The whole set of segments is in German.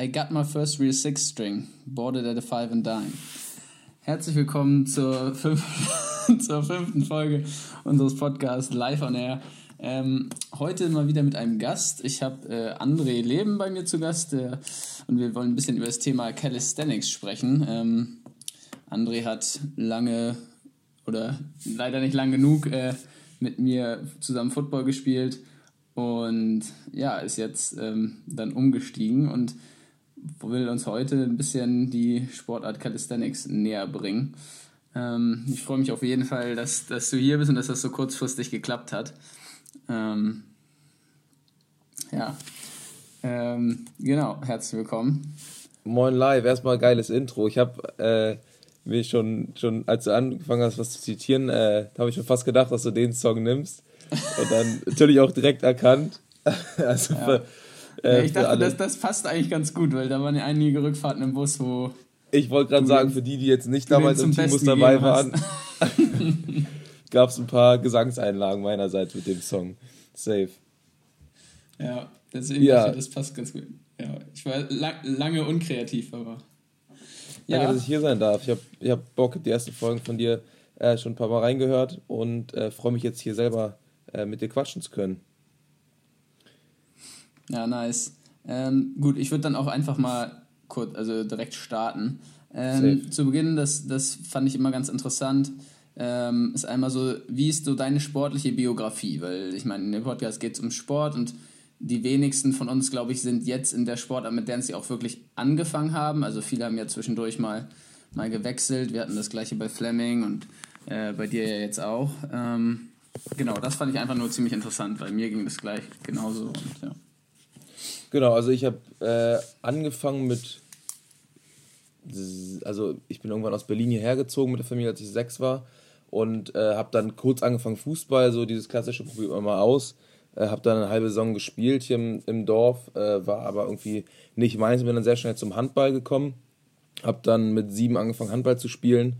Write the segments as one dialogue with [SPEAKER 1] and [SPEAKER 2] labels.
[SPEAKER 1] I got my first real six string, bought it at a five and dime. Herzlich willkommen zur, fünf zur fünften Folge unseres Podcasts Live on Air. Ähm, heute mal wieder mit einem Gast. Ich habe äh, André Leben bei mir zu Gast äh, und wir wollen ein bisschen über das Thema Calisthenics sprechen. Ähm, André hat lange oder leider nicht lang genug äh, mit mir zusammen Football gespielt und ja, ist jetzt ähm, dann umgestiegen und will uns heute ein bisschen die Sportart Calisthenics näher bringen. Ähm, ich freue mich auf jeden Fall, dass, dass du hier bist und dass das so kurzfristig geklappt hat. Ähm, ja, ähm, genau, herzlich willkommen.
[SPEAKER 2] Moin live, erstmal geiles Intro. Ich habe äh, mir schon, schon, als du angefangen hast, was zu zitieren, äh, habe ich schon fast gedacht, dass du den Song nimmst. Und dann natürlich auch direkt erkannt. also
[SPEAKER 1] ja. Äh, ja, ich dachte, das, das passt eigentlich ganz gut, weil da waren ja einige Rückfahrten im Bus, wo.
[SPEAKER 2] Ich wollte gerade sagen, für die, die jetzt nicht damals im Teambus dabei waren, gab es ein paar Gesangseinlagen meinerseits mit dem Song. Safe.
[SPEAKER 1] Ja, deswegen ja. das passt ganz gut. Ja, ich war lang, lange unkreativ, aber.
[SPEAKER 2] Ja. Danke, dass ich hier sein darf. Ich habe ich hab Bock, die ersten Folgen von dir äh, schon ein paar Mal reingehört und äh, freue mich jetzt hier selber äh, mit dir quatschen zu können.
[SPEAKER 1] Ja, nice. Ähm, gut, ich würde dann auch einfach mal kurz, also direkt starten. Ähm, zu Beginn, das, das fand ich immer ganz interessant, ähm, ist einmal so, wie ist so deine sportliche Biografie? Weil ich meine, in dem Podcast geht es um Sport und die wenigsten von uns, glaube ich, sind jetzt in der Sportart, mit der sie auch wirklich angefangen haben. Also viele haben ja zwischendurch mal, mal gewechselt. Wir hatten das gleiche bei Fleming und äh, bei dir ja jetzt auch. Ähm, genau, das fand ich einfach nur ziemlich interessant, weil mir ging das gleich genauso. Und, ja.
[SPEAKER 2] Genau, also ich habe äh, angefangen mit, also ich bin irgendwann aus Berlin hierher gezogen mit der Familie, als ich sechs war und äh, habe dann kurz angefangen Fußball, so dieses klassische probiert mal aus. Äh, habe dann eine halbe Saison gespielt hier im, im Dorf, äh, war aber irgendwie nicht meins, bin dann sehr schnell zum Handball gekommen. Habe dann mit sieben angefangen Handball zu spielen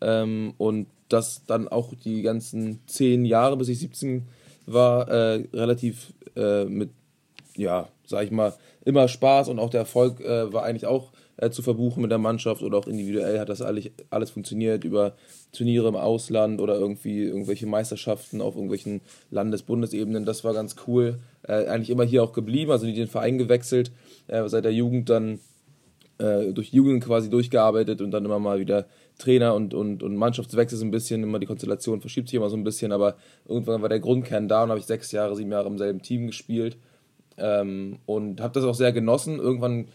[SPEAKER 2] ähm, und das dann auch die ganzen zehn Jahre, bis ich 17 war, äh, relativ äh, mit, ja, sag ich mal, immer Spaß und auch der Erfolg äh, war eigentlich auch äh, zu verbuchen mit der Mannschaft oder auch individuell hat das alles, alles funktioniert über Turniere im Ausland oder irgendwie irgendwelche Meisterschaften auf irgendwelchen Landes-, Bundesebenen. Das war ganz cool. Äh, eigentlich immer hier auch geblieben, also nie den Verein gewechselt, äh, seit der Jugend dann äh, durch Jugend quasi durchgearbeitet und dann immer mal wieder Trainer und, und, und Mannschaftswechsel so ein bisschen, immer die Konstellation verschiebt sich immer so ein bisschen, aber irgendwann war der Grundkern da und habe ich sechs Jahre, sieben Jahre im selben Team gespielt ähm, und habe das auch sehr genossen. Irgendwann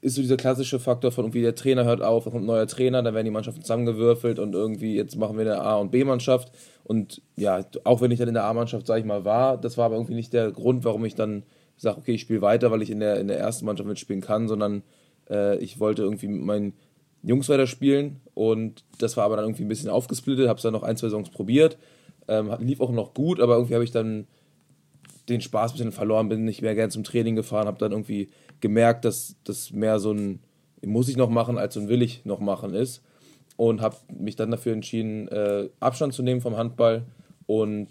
[SPEAKER 2] ist so dieser klassische Faktor von irgendwie der Trainer hört auf, dann kommt ein neuer Trainer, dann werden die Mannschaften zusammengewürfelt und irgendwie jetzt machen wir eine A- und B-Mannschaft. Und ja, auch wenn ich dann in der A-Mannschaft, sage ich mal, war, das war aber irgendwie nicht der Grund, warum ich dann sage, okay, ich spiele weiter, weil ich in der, in der ersten Mannschaft mitspielen kann, sondern äh, ich wollte irgendwie mit meinen Jungs weiter spielen und das war aber dann irgendwie ein bisschen aufgesplittet, habe es dann noch ein, zwei Songs probiert, ähm, lief auch noch gut, aber irgendwie habe ich dann den Spaß ein bisschen verloren, bin nicht mehr gern zum Training gefahren, habe dann irgendwie gemerkt, dass das mehr so ein muss ich noch machen, als so ein will ich noch machen ist. Und habe mich dann dafür entschieden, äh, Abstand zu nehmen vom Handball und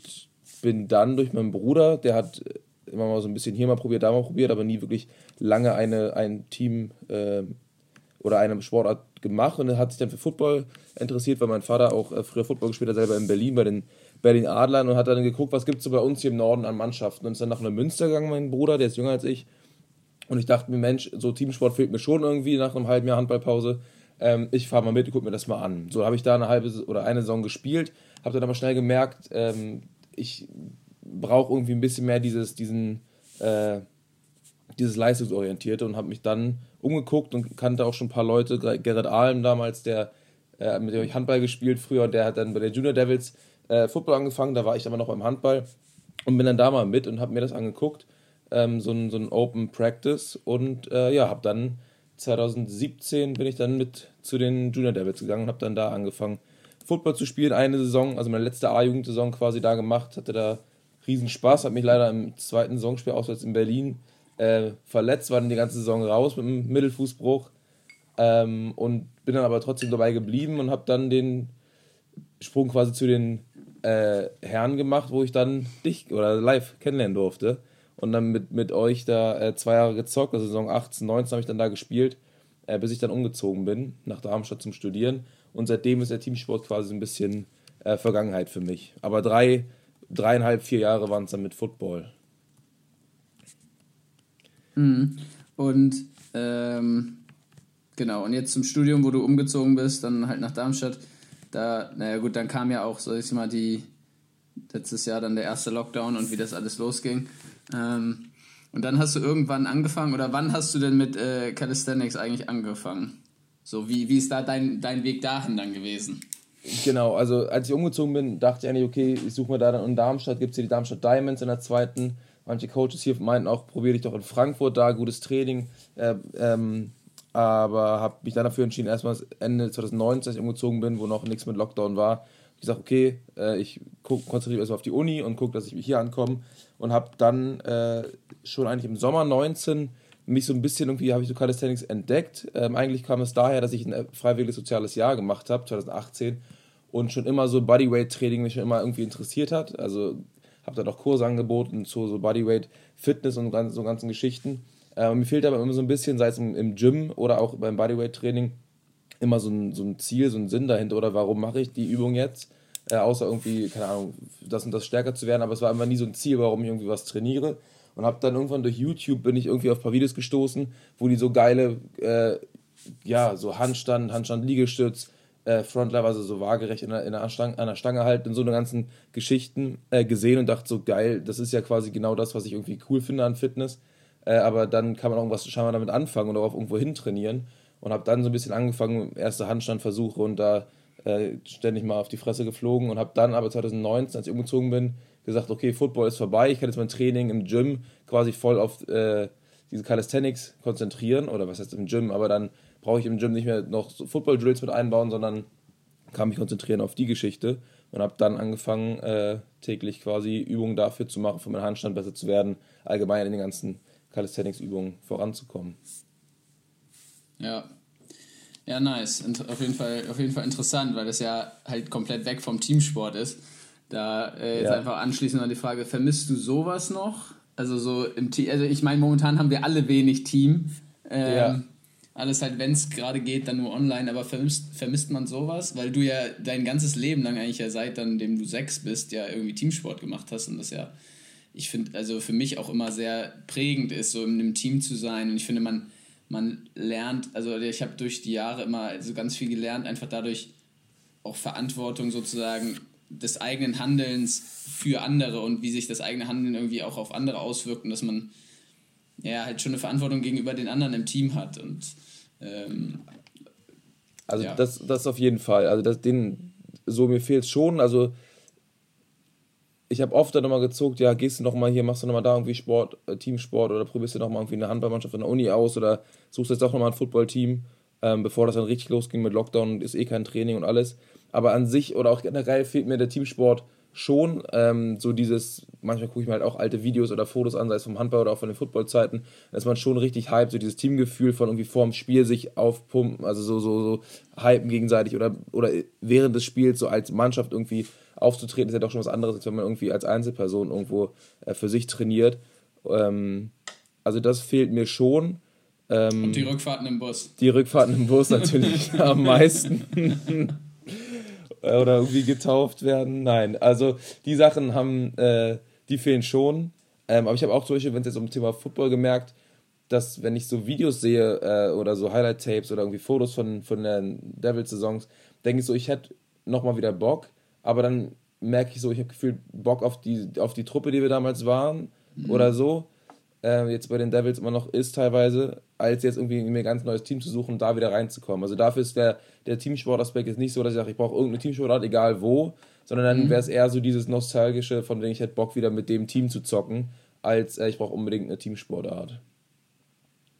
[SPEAKER 2] bin dann durch meinen Bruder, der hat immer mal so ein bisschen hier mal probiert, da mal probiert, aber nie wirklich lange eine, ein Team äh, oder eine Sportart gemacht und hat sich dann für Football interessiert, weil mein Vater auch äh, früher Football gespielt hat, selber in Berlin bei den Berlin Adlern und hat dann geguckt, was gibt es so bei uns hier im Norden an Mannschaften und ist dann nach einer Münster gegangen, mein Bruder, der ist jünger als ich und ich dachte mir, Mensch, so Teamsport fehlt mir schon irgendwie nach einem halben Jahr Handballpause. Ähm, ich fahre mal mit und gucke mir das mal an. So habe ich da eine halbe oder eine Saison gespielt, habe dann aber schnell gemerkt, ähm, ich brauche irgendwie ein bisschen mehr dieses, diesen, äh, dieses Leistungsorientierte und habe mich dann umgeguckt und kannte auch schon ein paar Leute, Gerrit Ahlem damals, der äh, mit dem ich Handball gespielt früher der hat dann bei den Junior Devils äh, Football angefangen, da war ich aber noch beim Handball und bin dann da mal mit und habe mir das angeguckt ähm, so, ein, so ein Open Practice und äh, ja, habe dann 2017 bin ich dann mit zu den Junior Devils gegangen und habe dann da angefangen, Football zu spielen. Eine Saison, also meine letzte A-Jugendsaison quasi da gemacht, hatte da riesen Spaß, habe mich leider im zweiten Saisonspiel auswärts in Berlin äh, verletzt, war dann die ganze Saison raus mit einem Mittelfußbruch ähm, und bin dann aber trotzdem dabei geblieben und habe dann den Sprung quasi zu den äh, Herren gemacht, wo ich dann dich oder live kennenlernen durfte. und dann mit, mit euch da äh, zwei Jahre gezockt, also Saison 18, 19 habe ich dann da gespielt, äh, bis ich dann umgezogen bin nach Darmstadt zum Studieren. Und seitdem ist der Teamsport quasi ein bisschen äh, Vergangenheit für mich. Aber drei, dreieinhalb, vier Jahre waren es dann mit Football.
[SPEAKER 1] Mhm. Und ähm, genau, und jetzt zum Studium, wo du umgezogen bist, dann halt nach Darmstadt. Da, naja gut, dann kam ja auch, so ich mal, die letztes Jahr dann der erste Lockdown und wie das alles losging. Ähm, und dann hast du irgendwann angefangen, oder wann hast du denn mit äh, Calisthenics eigentlich angefangen? So, wie, wie ist da dein, dein Weg dahin dann gewesen?
[SPEAKER 2] Genau, also als ich umgezogen bin, dachte ich eigentlich, okay, ich suche mir da dann in Darmstadt, gibt es hier die Darmstadt Diamonds in der zweiten. Manche Coaches hier meinten auch, probiere dich doch in Frankfurt da, gutes Training. Äh, ähm, aber habe mich dann dafür entschieden, erstmal Ende 2019, als ich umgezogen bin, wo noch nichts mit Lockdown war, ich gesagt, okay, äh, ich konzentriere mich erstmal auf die Uni und gucke, dass ich hier ankomme und habe dann äh, schon eigentlich im Sommer 19 mich so ein bisschen irgendwie, habe ich so Calisthenics entdeckt. Ähm, eigentlich kam es daher, dass ich ein freiwilliges soziales Jahr gemacht habe, 2018 und schon immer so Bodyweight-Training mich schon immer irgendwie interessiert hat. Also habe dann auch Kurse angeboten zu so Bodyweight, Fitness und so ganzen Geschichten. Äh, mir fehlt aber immer so ein bisschen, sei es im, im Gym oder auch beim Bodyweight-Training, immer so ein, so ein Ziel, so ein Sinn dahinter oder warum mache ich die Übung jetzt, äh, außer irgendwie, keine Ahnung, das und das stärker zu werden, aber es war einfach nie so ein Ziel, warum ich irgendwie was trainiere und habe dann irgendwann durch YouTube bin ich irgendwie auf ein paar Videos gestoßen, wo die so geile, äh, ja, so Handstand, Handstand, Liegestütz, äh, Frontlever, also so waagerecht in der, in der Stange, an der Stange halten und so eine ganzen Geschichten äh, gesehen und dachte so, geil, das ist ja quasi genau das, was ich irgendwie cool finde an Fitness. Äh, aber dann kann man auch irgendwas scheinbar damit anfangen und darauf irgendwo hin trainieren. Und habe dann so ein bisschen angefangen, erste Handstandversuche und da äh, ständig mal auf die Fresse geflogen und habe dann aber 2019, als ich umgezogen bin, gesagt, okay, Football ist vorbei, ich kann jetzt mein Training im Gym quasi voll auf äh, diese Calisthenics konzentrieren oder was heißt im Gym, aber dann brauche ich im Gym nicht mehr noch so Football-Drills mit einbauen, sondern kann mich konzentrieren auf die Geschichte und habe dann angefangen, äh, täglich quasi Übungen dafür zu machen, für meinen Handstand besser zu werden, allgemein in den ganzen Calisthenics-Übungen voranzukommen.
[SPEAKER 1] Ja. Ja, nice. Auf jeden, Fall, auf jeden Fall interessant, weil das ja halt komplett weg vom Teamsport ist. Da äh, jetzt ja. einfach anschließend an die Frage, vermisst du sowas noch? Also so im Team, also ich meine, momentan haben wir alle wenig Team. Ähm, ja. Alles halt, wenn es gerade geht, dann nur online, aber vermisst, vermisst man sowas? Weil du ja dein ganzes Leben lang eigentlich ja seit dann, dem du sechs bist, ja irgendwie Teamsport gemacht hast und das ja, ich finde, also für mich auch immer sehr prägend ist, so in einem Team zu sein und ich finde, man, man lernt, also ich habe durch die Jahre immer so ganz viel gelernt, einfach dadurch auch Verantwortung sozusagen des eigenen Handelns für andere und wie sich das eigene Handeln irgendwie auch auf andere auswirkt und dass man ja halt schon eine Verantwortung gegenüber den anderen im Team hat und ähm,
[SPEAKER 2] also ja. das, das auf jeden Fall. Also das, den, so mir fehlt schon. Also ich habe oft dann nochmal gezuckt, ja, gehst du nochmal hier, machst du nochmal da irgendwie Sport, äh, Teamsport oder probierst du nochmal irgendwie eine Handballmannschaft in der Uni aus oder suchst jetzt auch nochmal ein Footballteam, ähm, bevor das dann richtig losging mit Lockdown, ist eh kein Training und alles. Aber an sich oder auch generell fehlt mir der Teamsport schon. Ähm, so dieses, manchmal gucke ich mir halt auch alte Videos oder Fotos an, sei es vom Handball oder auch von den Footballzeiten, da ist man schon richtig hyped, so dieses Teamgefühl von irgendwie vorm Spiel sich aufpumpen, also so, so, so hypen gegenseitig oder, oder während des Spiels so als Mannschaft irgendwie aufzutreten, ist ja doch schon was anderes, als wenn man irgendwie als Einzelperson irgendwo äh, für sich trainiert. Ähm, also das fehlt mir schon.
[SPEAKER 1] Ähm, Und die Rückfahrten im Bus.
[SPEAKER 2] Die Rückfahrten im Bus natürlich am meisten. oder irgendwie getauft werden. Nein, also die Sachen haben, äh, die fehlen schon. Ähm, aber ich habe auch zum Beispiel, wenn es jetzt um das Thema Football gemerkt, dass wenn ich so Videos sehe äh, oder so Highlight-Tapes oder irgendwie Fotos von, von den Devils-Saisons, denke ich so, ich hätte nochmal wieder Bock, aber dann merke ich so, ich habe gefühlt Bock auf die, auf die Truppe, die wir damals waren mhm. oder so äh, jetzt bei den Devils immer noch ist teilweise, als jetzt irgendwie mir ein ganz neues Team zu suchen und da wieder reinzukommen. Also dafür ist der, der Teamsportaspekt jetzt nicht so, dass ich sage, ich brauche irgendeine Teamsportart, egal wo, sondern dann mhm. wäre es eher so dieses Nostalgische, von dem ich hätte Bock, wieder mit dem Team zu zocken, als äh, ich brauche unbedingt eine Teamsportart.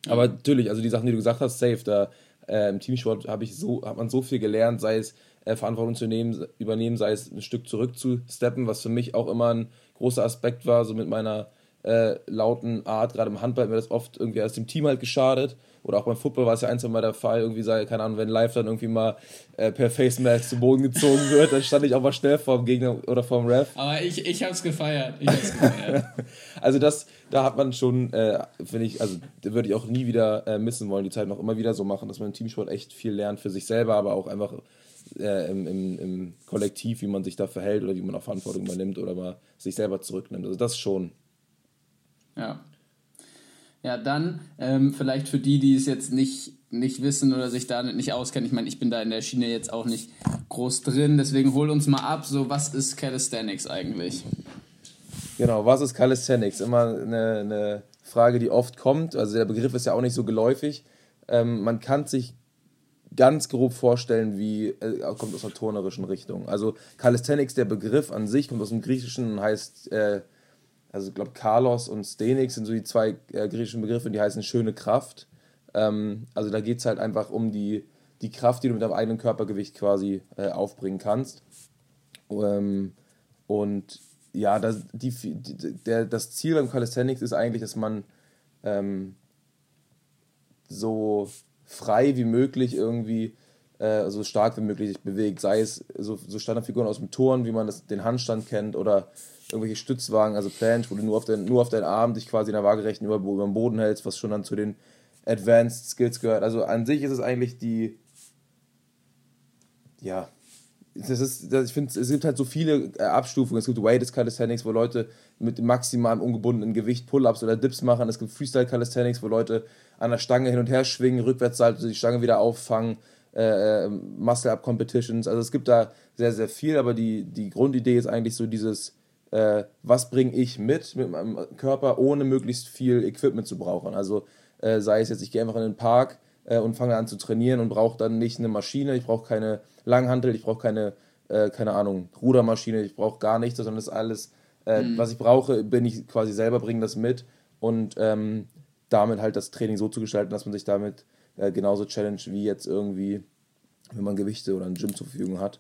[SPEAKER 2] Ja. Aber natürlich, also die Sachen, die du gesagt hast, safe, da äh, im Teamsport habe ich so, hat man so viel gelernt, sei es äh, Verantwortung zu nehmen, übernehmen, sei es ein Stück zurück zu steppen, was für mich auch immer ein großer Aspekt war, so mit meiner äh, lauten Art. Gerade im Handball hat mir das oft irgendwie aus dem Team halt geschadet. Oder auch beim Football war es ja ein, zwei Mal der Fall, irgendwie sei, keine Ahnung, wenn live dann irgendwie mal äh, per Face Mask zu Boden gezogen wird, dann stand ich auch mal schnell vorm Gegner oder vorm Ref.
[SPEAKER 1] Aber ich, ich hab's gefeiert. Ich hab's gefeiert.
[SPEAKER 2] also das, da hat man schon, äh, finde ich, also würde ich auch nie wieder äh, missen wollen, die Zeit noch immer wieder so machen, dass man im Teamsport echt viel lernt für sich selber, aber auch einfach äh, im, im, im Kollektiv, wie man sich da verhält oder wie man auch Verantwortung übernimmt oder mal sich selber zurücknimmt. Also das schon.
[SPEAKER 1] Ja. Ja, dann ähm, vielleicht für die, die es jetzt nicht, nicht wissen oder sich da nicht auskennen. Ich meine, ich bin da in der Schiene jetzt auch nicht groß drin, deswegen hol uns mal ab. So, was ist Calisthenics eigentlich?
[SPEAKER 2] Genau, was ist Calisthenics? Immer eine, eine Frage, die oft kommt. Also der Begriff ist ja auch nicht so geläufig. Ähm, man kann sich ganz grob vorstellen, wie äh, kommt aus der turnerischen Richtung. Also Calisthenics, der Begriff an sich, kommt aus dem Griechischen und heißt äh, also ich glaube Carlos und Stenix sind so die zwei äh, griechischen Begriffe, die heißen schöne Kraft. Ähm, also da geht es halt einfach um die, die Kraft, die du mit deinem eigenen Körpergewicht quasi äh, aufbringen kannst. Ähm, und ja, das, die, die, der, das Ziel beim Calisthenics ist eigentlich, dass man ähm, so frei wie möglich irgendwie äh, so stark wie möglich sich bewegt. Sei es so, so Standardfiguren aus dem Turn, wie man das, den Handstand kennt, oder irgendwelche Stützwagen, also Planche, wo du nur auf, den, nur auf deinen Arm dich quasi in der waagerechten über, über den Boden hältst, was schon dann zu den Advanced Skills gehört. Also an sich ist es eigentlich die, ja, das ist, das, ich finde, es gibt halt so viele äh, Abstufungen. Es gibt Weighted Calisthenics, wo Leute mit maximalem ungebundenen Gewicht Pull-Ups oder Dips machen. Es gibt Freestyle Calisthenics, wo Leute an der Stange hin und her schwingen, rückwärts salten, die Stange wieder auffangen, äh, äh, Muscle-Up Competitions. Also es gibt da sehr, sehr viel, aber die, die Grundidee ist eigentlich so dieses, äh, was bringe ich mit mit meinem Körper, ohne möglichst viel Equipment zu brauchen. Also äh, sei es jetzt, ich gehe einfach in den Park äh, und fange an zu trainieren und brauche dann nicht eine Maschine, ich brauche keine Langhantel, ich brauche keine, äh, keine Ahnung, Rudermaschine, ich brauche gar nichts, sondern das ist alles, mhm. was ich brauche, bin ich quasi selber, bringe das mit und ähm, damit halt das Training so zu gestalten, dass man sich damit äh, genauso challenge wie jetzt irgendwie, wenn man Gewichte oder ein Gym zur Verfügung hat.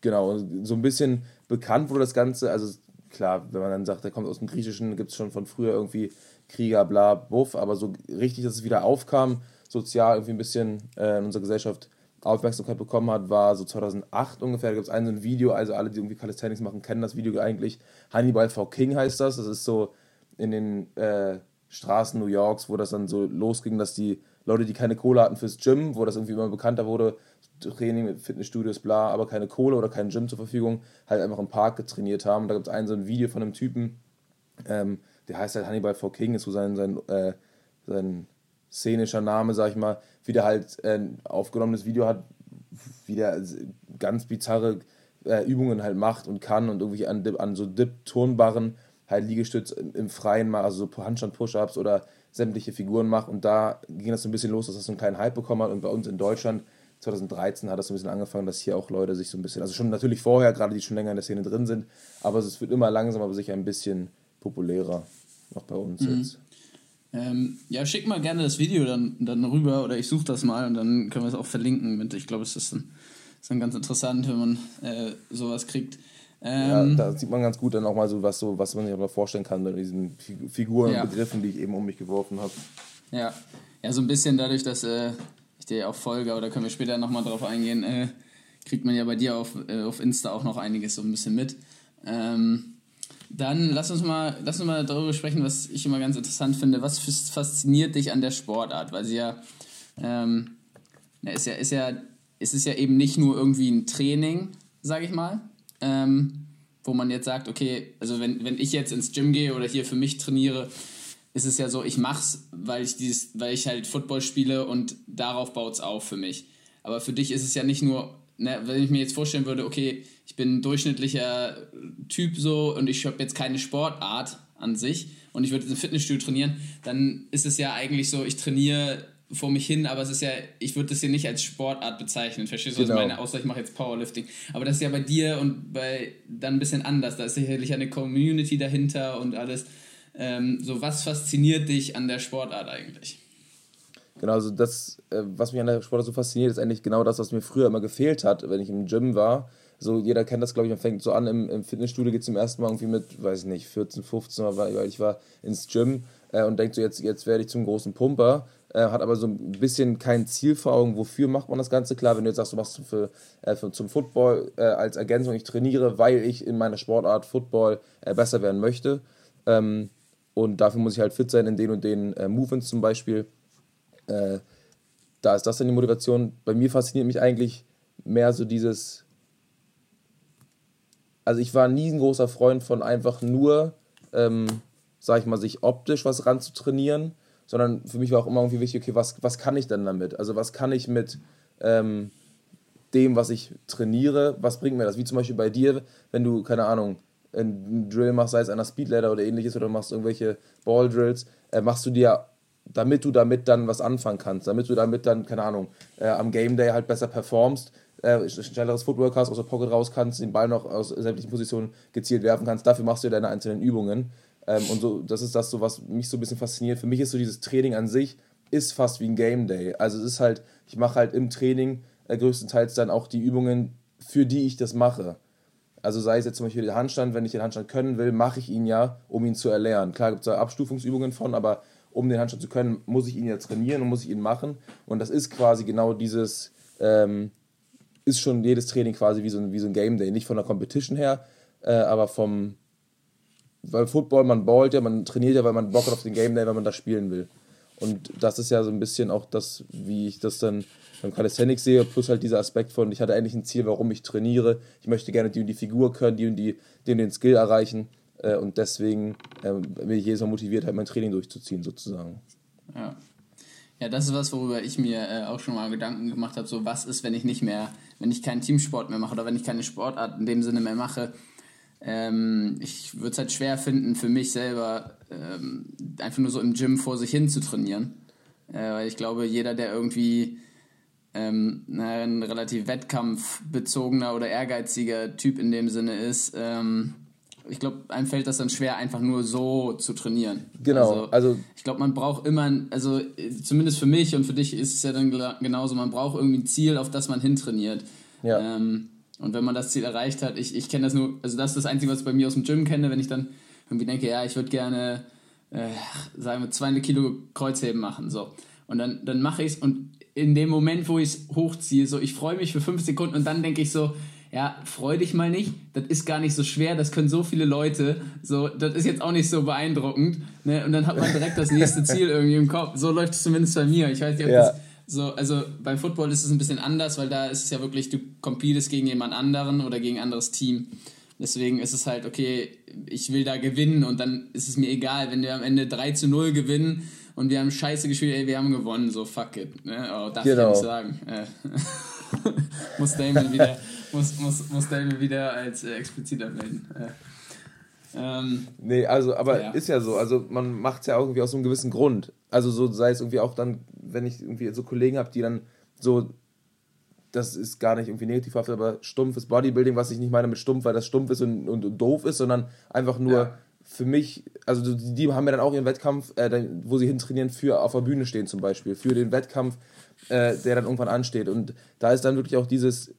[SPEAKER 2] genau, so ein bisschen bekannt wurde das Ganze, also klar, wenn man dann sagt, der kommt aus dem Griechischen, gibt es schon von früher irgendwie Krieger, bla, buff, aber so richtig, dass es wieder aufkam, sozial irgendwie ein bisschen äh, in unserer Gesellschaft Aufmerksamkeit bekommen hat, war so 2008 ungefähr. Da gibt es ein, so ein Video, also alle, die irgendwie Calisthenics machen, kennen das Video eigentlich. Hannibal V. King heißt das. Das ist so in den äh, Straßen New Yorks, wo das dann so losging, dass die Leute, die keine Kohle hatten fürs Gym, wo das irgendwie immer bekannter wurde, Training mit Fitnessstudios, bla, aber keine Kohle oder kein Gym zur Verfügung, halt einfach im Park getrainiert haben. Da gibt es ein so ein Video von einem Typen, ähm, der heißt halt Hannibal V. King, ist so sein, sein, äh, sein szenischer Name, sag ich mal, wie der halt äh, aufgenommenes Video hat, wie der ganz bizarre äh, Übungen halt macht und kann und irgendwie an, an so Dip-Turnbarren halt Liegestütz im Freien macht, also so Handstand-Push-Ups oder sämtliche Figuren macht und da ging das so ein bisschen los, dass das so einen kleinen Hype bekommen hat und bei uns in Deutschland 2013 hat das so ein bisschen angefangen, dass hier auch Leute sich so ein bisschen, also schon natürlich vorher, gerade die schon länger in der Szene drin sind, aber es wird immer langsam, aber sicher ein bisschen populärer, auch bei uns mhm. jetzt.
[SPEAKER 1] Ähm, ja, schick mal gerne das Video dann, dann rüber oder ich suche das mal und dann können wir es auch verlinken mit. Ich glaube, es ist dann, ist dann ganz interessant, wenn man äh, sowas kriegt.
[SPEAKER 2] Ähm, ja, da sieht man ganz gut dann auch mal so, was, so, was man sich aber vorstellen kann bei diesen Figuren und ja. Begriffen, die ich eben um mich geworfen habe.
[SPEAKER 1] Ja. ja, so ein bisschen dadurch, dass äh, ich dir auch folge, da können wir später nochmal drauf eingehen, äh, kriegt man ja bei dir auf, äh, auf Insta auch noch einiges so ein bisschen mit. Ähm, dann lass uns, mal, lass uns mal darüber sprechen, was ich immer ganz interessant finde. Was fasziniert dich an der Sportart? Weil sie ja, ähm, ist ja, ist ja, es ist ja eben nicht nur irgendwie ein Training, sage ich mal, ähm, wo man jetzt sagt, okay, also wenn, wenn ich jetzt ins Gym gehe oder hier für mich trainiere, ist es ja so, ich mach's, weil ich dieses, weil ich halt Football spiele und darauf baut es auf für mich. Aber für dich ist es ja nicht nur, ne, wenn ich mir jetzt vorstellen würde, okay, ich bin ein durchschnittlicher Typ so und ich habe jetzt keine Sportart an sich und ich würde im Fitnessstudio trainieren, dann ist es ja eigentlich so, ich trainiere vor mich hin, aber es ist ja, ich würde das hier nicht als Sportart bezeichnen. Verstehst du, genau. was ich meine? Außer ich mache jetzt Powerlifting. Aber das ist ja bei dir und bei dann ein bisschen anders. Da ist sicherlich eine Community dahinter und alles. Ähm, so, was fasziniert dich an der Sportart eigentlich?
[SPEAKER 2] Genau, also das, äh, was mich an der Sportart so fasziniert, ist eigentlich genau das, was mir früher immer gefehlt hat, wenn ich im Gym war. so jeder kennt das, glaube ich, man fängt so an, im, im Fitnessstudio geht zum ersten Mal irgendwie mit, weiß ich nicht, 14, 15, weil ich war ins Gym äh, und denkt so, jetzt, jetzt werde ich zum großen Pumper, äh, hat aber so ein bisschen kein Ziel vor Augen, wofür macht man das Ganze. Klar, wenn du jetzt sagst, du machst für, äh, für zum Football äh, als Ergänzung, ich trainiere, weil ich in meiner Sportart Football äh, besser werden möchte. Ähm, und dafür muss ich halt fit sein in den und den äh, Movements zum Beispiel. da ist das dann die Motivation. Bei mir fasziniert mich eigentlich mehr so dieses. Also ich war nie ein großer Freund von einfach nur, ähm, sag ich mal, sich optisch was ranzutrainieren, sondern für mich war auch immer irgendwie wichtig, okay, was, was kann ich denn damit? Also was kann ich mit ähm, dem, was ich trainiere, was bringt mir das? Wie zum Beispiel bei dir, wenn du, keine Ahnung, einen Drill machst, sei es einer Speedladder oder ähnliches, oder machst irgendwelche Ball-Drills, äh, machst du dir, damit du damit dann was anfangen kannst, damit du damit dann, keine Ahnung, äh, am Game Day halt besser performst, äh, schnelleres Footwork hast, aus der Pocket raus kannst, den Ball noch aus sämtlichen Positionen gezielt werfen kannst, dafür machst du deine einzelnen Übungen. Ähm, und so, das ist das, so, was mich so ein bisschen fasziniert. Für mich ist so dieses Training an sich, ist fast wie ein Game Day. Also es ist halt, ich mache halt im Training äh, größtenteils dann auch die Übungen, für die ich das mache. Also sei es jetzt zum Beispiel der Handstand, wenn ich den Handstand können will, mache ich ihn ja, um ihn zu erlernen. Klar gibt es da Abstufungsübungen von, aber um den Handstand zu können, muss ich ihn ja trainieren und muss ich ihn machen. Und das ist quasi genau dieses, ähm, ist schon jedes Training quasi wie so ein, wie so ein Game Day. Nicht von der Competition her, äh, aber vom, weil Football, man ballt ja, man trainiert ja, weil man Bock hat auf den Game Day, weil man da spielen will. Und das ist ja so ein bisschen auch das, wie ich das dann beim Calisthenics sehe, plus halt dieser Aspekt von, ich hatte eigentlich ein Ziel, warum ich trainiere. Ich möchte gerne die und die Figur können, die und die, den, den Skill erreichen. Äh, und deswegen äh, bin ich jedes Mal motiviert, halt mein Training durchzuziehen, sozusagen.
[SPEAKER 1] Ja. Ja, das ist was, worüber ich mir äh, auch schon mal Gedanken gemacht habe. So, was ist, wenn ich nicht mehr, wenn ich keinen Teamsport mehr mache oder wenn ich keine Sportart in dem Sinne mehr mache? Ähm, ich würde es halt schwer finden, für mich selber ähm, einfach nur so im Gym vor sich hin zu trainieren. Äh, weil ich glaube, jeder, der irgendwie ähm, ein relativ wettkampfbezogener oder ehrgeiziger Typ in dem Sinne ist, ähm, ich glaube, einem fällt das dann schwer, einfach nur so zu trainieren. Genau. Also, also ich glaube, man braucht immer, also zumindest für mich und für dich ist es ja dann genauso, man braucht irgendwie ein Ziel, auf das man hintrainiert. Ja. Ähm, und wenn man das Ziel erreicht hat, ich, ich kenne das nur, also das ist das Einzige, was ich bei mir aus dem Gym kenne, wenn ich dann irgendwie denke, ja, ich würde gerne, äh, sagen wir, 200 Kilo Kreuzheben machen, so. Und dann, dann mache ich es und in dem Moment, wo ich es hochziehe, so, ich freue mich für fünf Sekunden und dann denke ich so, ja, freu dich mal nicht, das ist gar nicht so schwer, das können so viele Leute, so, das ist jetzt auch nicht so beeindruckend, ne? Und dann hat man direkt das nächste Ziel irgendwie im Kopf. So läuft es zumindest bei mir. Ich weiß nicht, ob ja. das so, also beim Football ist es ein bisschen anders, weil da ist es ja wirklich, du competest gegen jemand anderen oder gegen ein anderes Team. Deswegen ist es halt, okay, ich will da gewinnen und dann ist es mir egal, wenn wir am Ende 3 zu 0 gewinnen und wir haben scheiße gespielt, ey, wir haben gewonnen, so fuck it. Ne? Oh, darf genau. ich sagen. Äh, muss Damon wieder, muss, muss, muss Damon wieder als äh, expliziter melden. Äh.
[SPEAKER 2] Ähm, nee, also, aber ja. ist ja so. Also, man macht es ja irgendwie aus einem gewissen Grund. Also, so sei es irgendwie auch dann, wenn ich irgendwie so Kollegen habe, die dann so, das ist gar nicht irgendwie negativ, aber stumpfes Bodybuilding, was ich nicht meine mit stumpf, weil das stumpf ist und, und, und doof ist, sondern einfach nur ja. für mich, also die, die, haben ja dann auch ihren Wettkampf, äh, wo sie hintrainieren, für auf der Bühne stehen zum Beispiel, für den Wettkampf, äh, der dann irgendwann ansteht. Und da ist dann wirklich auch dieses,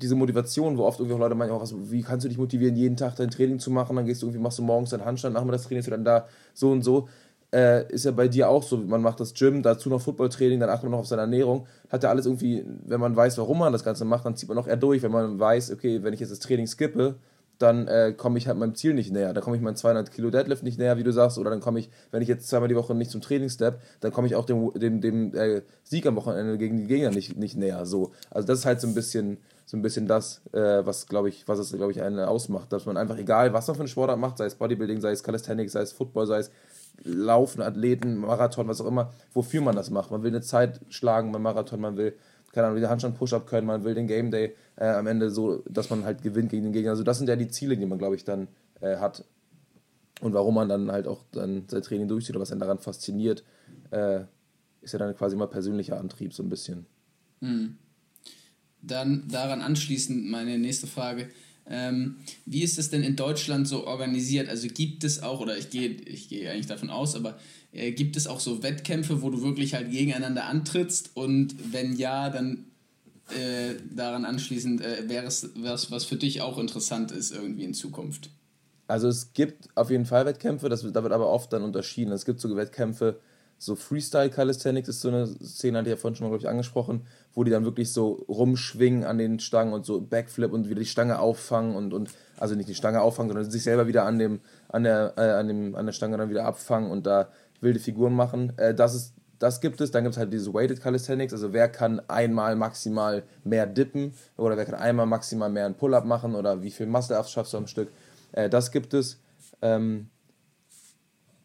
[SPEAKER 2] diese Motivation, wo oft irgendwie auch Leute meinen, oh, was, wie kannst du dich motivieren, jeden Tag dein Training zu machen, dann gehst du irgendwie, machst du morgens deinen Handstand, nachmittags trainierst du dann da so und so. Äh, ist ja bei dir auch so, man macht das Gym, dazu noch Footballtraining, dann achtet man noch auf seine Ernährung. Hat ja alles irgendwie, wenn man weiß, warum man das Ganze macht, dann zieht man noch eher durch. Wenn man weiß, okay, wenn ich jetzt das Training skippe, dann äh, komme ich halt meinem Ziel nicht näher. Dann komme ich meinem 200 Kilo Deadlift nicht näher, wie du sagst. Oder dann komme ich, wenn ich jetzt zweimal die Woche nicht zum Training step, dann komme ich auch dem, dem, dem äh, Sieg am Wochenende gegen die Gegner nicht, nicht näher. So. Also das ist halt so ein bisschen so ein bisschen das, äh, was glaube ich, was es glaube ich einen ausmacht, dass man einfach egal, was man für eine Sportart macht, sei es Bodybuilding, sei es Calisthenics, sei es Football, sei es Laufen, Athleten, Marathon, was auch immer, wofür man das macht. Man will eine Zeit schlagen beim Marathon, man will keine Ahnung, wieder Handstand Push-Up können, man will den Game Day äh, am Ende so, dass man halt gewinnt gegen den Gegner. Also das sind ja die Ziele, die man glaube ich dann äh, hat und warum man dann halt auch dann sein Training durchzieht oder was einen daran fasziniert, äh, ist ja dann quasi immer persönlicher Antrieb so ein bisschen.
[SPEAKER 1] Mhm. Dann daran anschließend meine nächste Frage. Ähm, wie ist es denn in Deutschland so organisiert? Also gibt es auch, oder ich gehe, ich gehe eigentlich davon aus, aber äh, gibt es auch so Wettkämpfe, wo du wirklich halt gegeneinander antrittst? Und wenn ja, dann äh, daran anschließend, äh, wäre es was, was für dich auch interessant ist irgendwie in Zukunft?
[SPEAKER 2] Also es gibt auf jeden Fall Wettkämpfe, das da wird aber oft dann unterschieden. Es gibt so Wettkämpfe, so Freestyle Calisthenics ist so eine Szene, hatte ich ja vorhin schon mal, glaube ich, angesprochen, wo die dann wirklich so rumschwingen an den Stangen und so Backflip und wieder die Stange auffangen und, und also nicht die Stange auffangen, sondern sich selber wieder an dem, an der, äh, an dem, an der Stange dann wieder abfangen und da wilde Figuren machen. Äh, das ist, das gibt es. Dann gibt es halt diese Weighted Calisthenics, also wer kann einmal maximal mehr dippen oder wer kann einmal maximal mehr einen Pull-Up machen oder wie viel Muscle-Ups schaffst du am Stück. Äh, das gibt es. Ähm,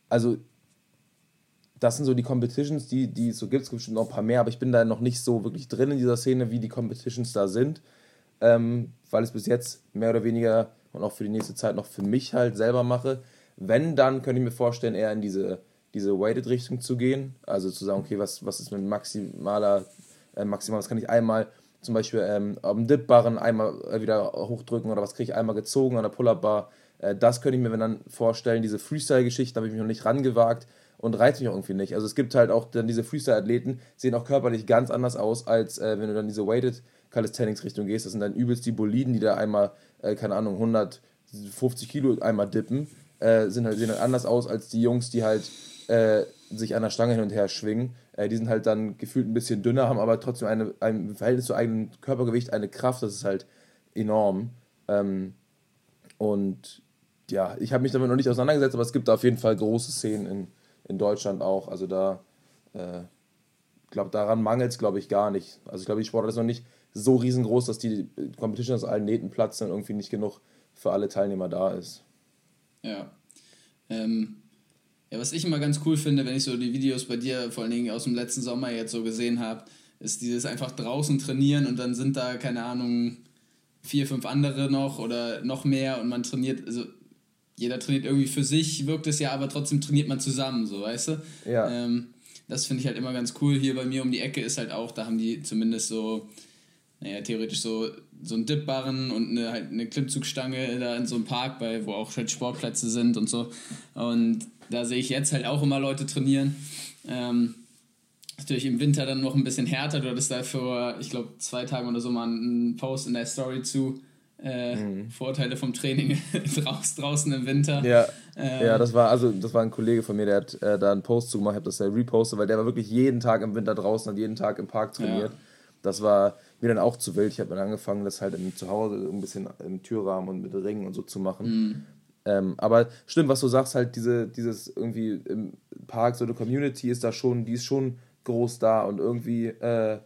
[SPEAKER 2] also das sind so die Competitions, die, die es so gibt. Es gibt bestimmt noch ein paar mehr, aber ich bin da noch nicht so wirklich drin in dieser Szene, wie die Competitions da sind. Ähm, weil es bis jetzt mehr oder weniger und auch für die nächste Zeit noch für mich halt selber mache. Wenn, dann könnte ich mir vorstellen, eher in diese, diese Weighted-Richtung zu gehen. Also zu sagen, okay, was, was ist mit maximaler, äh, maximal, was kann ich einmal zum Beispiel ähm, am Dip-Barren einmal wieder hochdrücken oder was kriege ich einmal gezogen an der Pull-Up-Bar. Äh, das könnte ich mir dann vorstellen. Diese Freestyle-Geschichten habe ich mich noch nicht rangewagt und reizt mich auch irgendwie nicht. Also es gibt halt auch dann diese Freestyle-Athleten, sehen auch körperlich ganz anders aus, als äh, wenn du dann diese Weighted Calisthenics-Richtung gehst. Das sind dann übelst die Boliden, die da einmal, äh, keine Ahnung, 150 Kilo einmal dippen. Äh, sind halt, sehen halt anders aus als die Jungs, die halt äh, sich an der Stange hin und her schwingen. Äh, die sind halt dann gefühlt ein bisschen dünner, haben aber trotzdem eine, ein Verhältnis zu eigenem Körpergewicht, eine Kraft, das ist halt enorm. Ähm, und ja, ich habe mich damit noch nicht auseinandergesetzt, aber es gibt da auf jeden Fall große Szenen in, in Deutschland auch. Also da, äh, glaube daran mangelt es, glaube ich, gar nicht. Also ich glaube, die Sportart ist noch nicht so riesengroß, dass die Competition aus allen Nähten platzt und irgendwie nicht genug für alle Teilnehmer da ist.
[SPEAKER 1] Ja. Ähm, ja, was ich immer ganz cool finde, wenn ich so die Videos bei dir, vor allen Dingen aus dem letzten Sommer jetzt so gesehen habe, ist dieses einfach draußen trainieren und dann sind da, keine Ahnung, vier, fünf andere noch oder noch mehr und man trainiert, also jeder trainiert irgendwie für sich, wirkt es ja, aber trotzdem trainiert man zusammen, so weißt du? Ja. Ähm, das finde ich halt immer ganz cool. Hier bei mir um die Ecke ist halt auch, da haben die zumindest so, naja, theoretisch so, so einen Dipbarren und eine, halt eine Klimmzugstange da in so einem Park, bei, wo auch halt Sportplätze sind und so. Und da sehe ich jetzt halt auch immer Leute trainieren. Ähm, natürlich im Winter dann noch ein bisschen härter. Du hattest da vor, ich glaube, zwei Tagen oder so mal einen Post in der Story zu, äh, mhm. Vorteile vom Training draußen, draußen im Winter.
[SPEAKER 2] Ja. Ähm, ja, das war also das war ein Kollege von mir, der hat äh, da einen Post zu gemacht, ich habe das ja repostet, weil der war wirklich jeden Tag im Winter draußen, hat jeden Tag im Park trainiert. Ja. Das war mir dann auch zu wild. Ich habe dann angefangen, das halt im, zu Hause ein bisschen im Türrahmen und mit Ringen und so zu machen. Mhm. Ähm, aber stimmt, was du sagst, halt diese, dieses irgendwie im Park, so eine Community ist da schon, die ist schon groß da und irgendwie äh,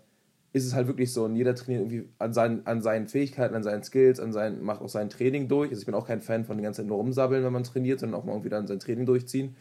[SPEAKER 2] ist es halt wirklich so und jeder trainiert irgendwie an seinen, an seinen Fähigkeiten, an seinen Skills, an seinen, macht auch sein Training durch. Also ich bin auch kein Fan von den ganzen nur rumsabbeln, wenn man trainiert, sondern auch mal irgendwie dann sein Training durchziehen.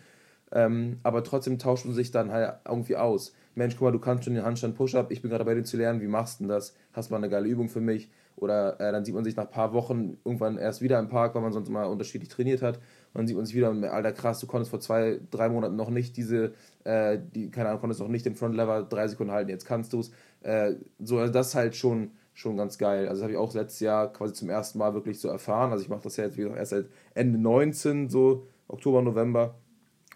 [SPEAKER 2] Ähm, aber trotzdem tauscht man sich dann halt irgendwie aus. Mensch, guck mal, du kannst schon den Handstand Push-Up, ich bin gerade bei dir zu lernen, wie machst du denn das? Hast du mal eine geile Übung für mich? Oder äh, dann sieht man sich nach ein paar Wochen irgendwann erst wieder im Park, weil man sonst mal unterschiedlich trainiert hat. Und dann sieht man sich wieder, alter krass, du konntest vor zwei, drei Monaten noch nicht diese, äh, die, keine Ahnung, konntest noch nicht den Front Lever drei Sekunden halten, jetzt kannst du es. Äh, so, also das ist halt schon, schon ganz geil. Also das habe ich auch letztes Jahr quasi zum ersten Mal wirklich so erfahren. Also ich mache das ja jetzt wie gesagt, erst seit Ende 19, so Oktober, November.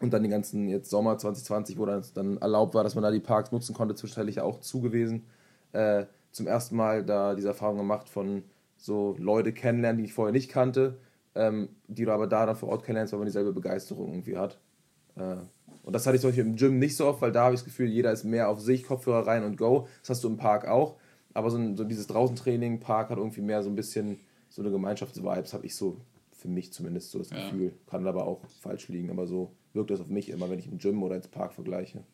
[SPEAKER 2] Und dann den ganzen jetzt Sommer 2020, wo dann, dann erlaubt war, dass man da die Parks nutzen konnte, zwischenzeitlich auch zu gewesen. Äh, zum ersten Mal da diese Erfahrung gemacht von so Leute kennenlernen, die ich vorher nicht kannte, ähm, die du aber da dann vor Ort kennenlernst, weil man dieselbe Begeisterung irgendwie hat. Äh, und das hatte ich zum Beispiel im Gym nicht so oft, weil da habe ich das Gefühl, jeder ist mehr auf sich, Kopfhörer rein und go. Das hast du im Park auch. Aber so, ein, so dieses Draußentraining, Park hat irgendwie mehr so ein bisschen so eine Gemeinschaftsvibes, habe ich so für mich zumindest so das ja. Gefühl. Kann aber auch falsch liegen, aber so wirkt das auf mich immer, wenn ich im Gym oder ins Park vergleiche.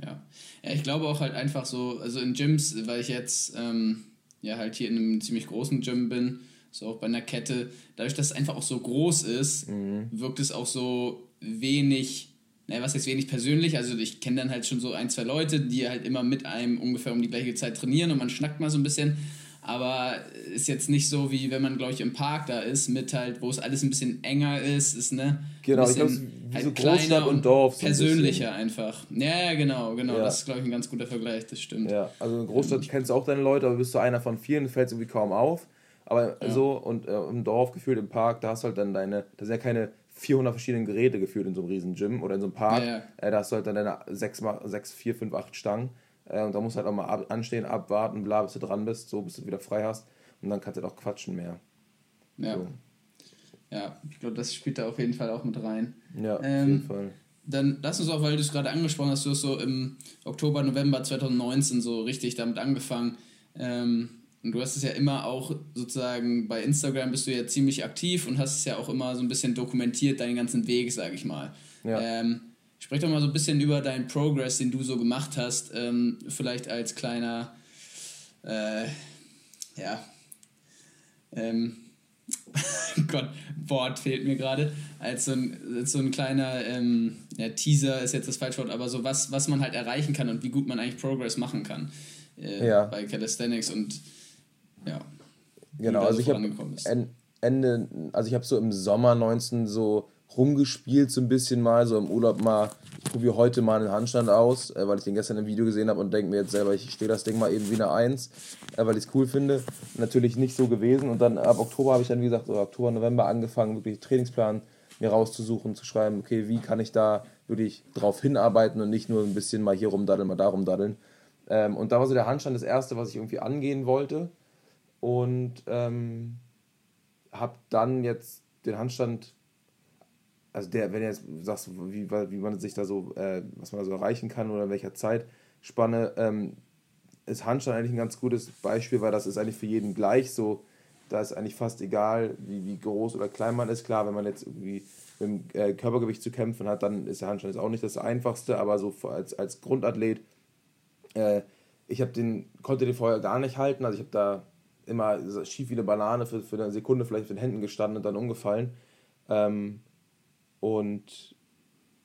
[SPEAKER 1] Ja. ja, ich glaube auch halt einfach so, also in Gyms, weil ich jetzt ähm, ja halt hier in einem ziemlich großen Gym bin, so auch bei einer Kette, dadurch, dass es einfach auch so groß ist, mhm. wirkt es auch so wenig naja, was jetzt wenig persönlich, also ich kenne dann halt schon so ein, zwei Leute, die halt immer mit einem ungefähr um die gleiche Zeit trainieren und man schnackt mal so ein bisschen. Aber ist jetzt nicht so, wie wenn man, glaube ich, im Park da ist, mit halt, wo es alles ein bisschen enger ist, ist, ne? Genau, ich glaube, wie halt so kleiner und, und Dorf. So persönlicher ein einfach. Ja, genau, genau. Ja. Das ist, glaube ich, ein ganz guter Vergleich, das stimmt.
[SPEAKER 2] Ja, also in Großstadt ja. kennst du auch deine Leute, aber bist du einer von vielen, fällt es irgendwie kaum auf. Aber ja. so, und äh, im Dorf gefühlt im Park, da hast du halt dann deine, das sind ja keine 400 verschiedene Geräte geführt in so einem riesen Gym oder in so einem Park. Ja. Äh, da hast du halt dann deine 6, 6 4, 5, 8 Stangen. Äh, und da musst du halt auch mal ab, anstehen, abwarten, bla, bis du dran bist, so bis du wieder frei hast. Und dann kannst du halt auch quatschen mehr.
[SPEAKER 1] Ja. So. Ja, ich glaube, das spielt da auf jeden Fall auch mit rein.
[SPEAKER 2] Ja, ähm, auf jeden Fall.
[SPEAKER 1] Dann lass uns auch, weil du es gerade angesprochen hast, du hast so im Oktober, November 2019 so richtig damit angefangen. Ähm, und du hast es ja immer auch sozusagen bei Instagram bist du ja ziemlich aktiv und hast es ja auch immer so ein bisschen dokumentiert, deinen ganzen Weg, sag ich mal. Ja. Ähm, sprech doch mal so ein bisschen über deinen Progress, den du so gemacht hast, ähm, vielleicht als kleiner, äh, ja, ähm, Gott, Wort fehlt mir gerade, als so ein, als so ein kleiner ähm, ja, Teaser ist jetzt das falsche Wort, aber so was, was man halt erreichen kann und wie gut man eigentlich Progress machen kann äh, ja. bei Calisthenics und ja.
[SPEAKER 2] Genau, also ich habe Ende, also ich habe so im Sommer 19 so rumgespielt so ein bisschen mal, so im Urlaub mal, ich probiere heute mal einen Handstand aus, äh, weil ich den gestern im Video gesehen habe und denke mir jetzt selber, ich stehe das Ding mal eben wie eine Eins, äh, weil ich es cool finde. Natürlich nicht so gewesen und dann ab Oktober habe ich dann, wie gesagt, oder Oktober, November angefangen, wirklich Trainingsplan mir rauszusuchen, zu schreiben, okay, wie kann ich da wirklich drauf hinarbeiten und nicht nur ein bisschen mal hier rumdaddeln, mal da rumdaddeln. Ähm, und da war so der Handstand das erste, was ich irgendwie angehen wollte und ähm, habe dann jetzt den Handstand also der, wenn du jetzt sagst, wie, wie man sich da so, äh, was man so erreichen kann oder in welcher Zeitspanne, ähm, ist Handstand eigentlich ein ganz gutes Beispiel, weil das ist eigentlich für jeden gleich so. Da ist eigentlich fast egal, wie, wie groß oder klein man ist. Klar, wenn man jetzt irgendwie mit dem äh, Körpergewicht zu kämpfen hat, dann ist der Handstand jetzt auch nicht das Einfachste, aber so als, als Grundathlet, äh, ich den, konnte den vorher gar nicht halten. Also ich habe da immer schief wie eine Banane für, für eine Sekunde vielleicht auf den Händen gestanden und dann umgefallen. Ähm, und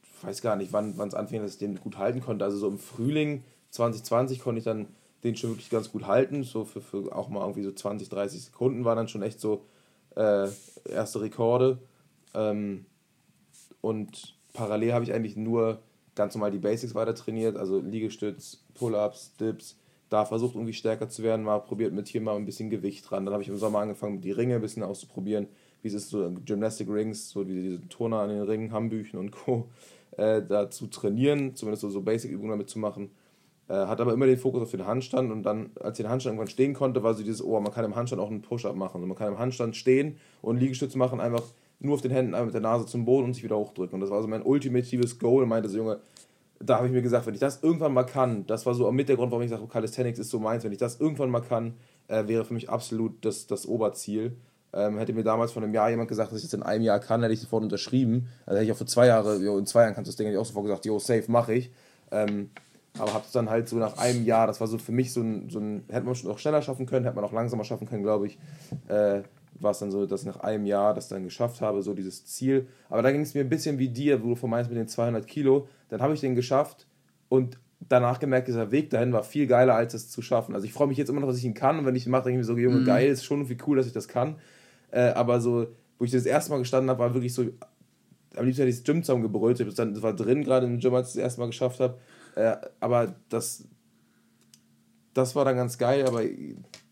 [SPEAKER 2] ich weiß gar nicht, wann es anfing, dass ich den gut halten konnte. Also so im Frühling 2020 konnte ich dann den schon wirklich ganz gut halten. So für, für auch mal irgendwie so 20, 30 Sekunden waren dann schon echt so äh, erste Rekorde. Ähm, und parallel habe ich eigentlich nur ganz normal die Basics weiter trainiert, also Liegestütz, Pull-ups, Dips. Da versucht irgendwie stärker zu werden, mal probiert mit hier mal ein bisschen Gewicht dran. Dann habe ich im Sommer angefangen, die Ringe ein bisschen auszuprobieren wie es ist, so Gymnastic Rings, so wie diese Turner an den Ringen, Hambüchen und Co. Äh, da zu trainieren, zumindest so, so Basic-Übungen damit zu machen. Äh, hat aber immer den Fokus auf den Handstand und dann, als ich den Handstand irgendwann stehen konnte, war so dieses, oh, man kann im Handstand auch einen Push-Up machen. Und man kann im Handstand stehen und Liegestütze machen, einfach nur auf den Händen, einfach mit der Nase zum Boden und sich wieder hochdrücken. Und das war so mein ultimatives Goal. Meinte so, Junge, da habe ich mir gesagt, wenn ich das irgendwann mal kann, das war so mit der Grund, warum ich sage, Calisthenics ist so meins, wenn ich das irgendwann mal kann, äh, wäre für mich absolut das, das Oberziel. Ähm, hätte mir damals vor einem Jahr jemand gesagt, dass ich das in einem Jahr kann, hätte ich sofort unterschrieben. Also hätte ich auch vor zwei Jahren, jo, in zwei Jahren kannst du das Ding, hätte ich auch sofort gesagt, jo, safe, mache ich. Ähm, aber es dann halt so nach einem Jahr, das war so für mich so ein, so ein hätte man schon auch schneller schaffen können, hätte man auch langsamer schaffen können, glaube ich. Äh, war es dann so, dass ich nach einem Jahr das dann geschafft habe, so dieses Ziel. Aber da ging es mir ein bisschen wie dir, wo du von meinst mit den 200 Kilo. Dann habe ich den geschafft und danach gemerkt, dieser Weg dahin war viel geiler, als es zu schaffen. Also ich freue mich jetzt immer noch, dass ich ihn kann. Und wenn ich ihn mache, denke ich mir so, Junge, mhm. geil, ist schon irgendwie cool, dass ich das kann. Äh, aber so, wo ich das erste Mal gestanden habe, war wirklich so, am liebsten hätte ich das Gym zusammengebrüllt. Ich das war drin gerade im Gym, als ich das erste Mal geschafft habe. Äh, aber das, das war dann ganz geil, aber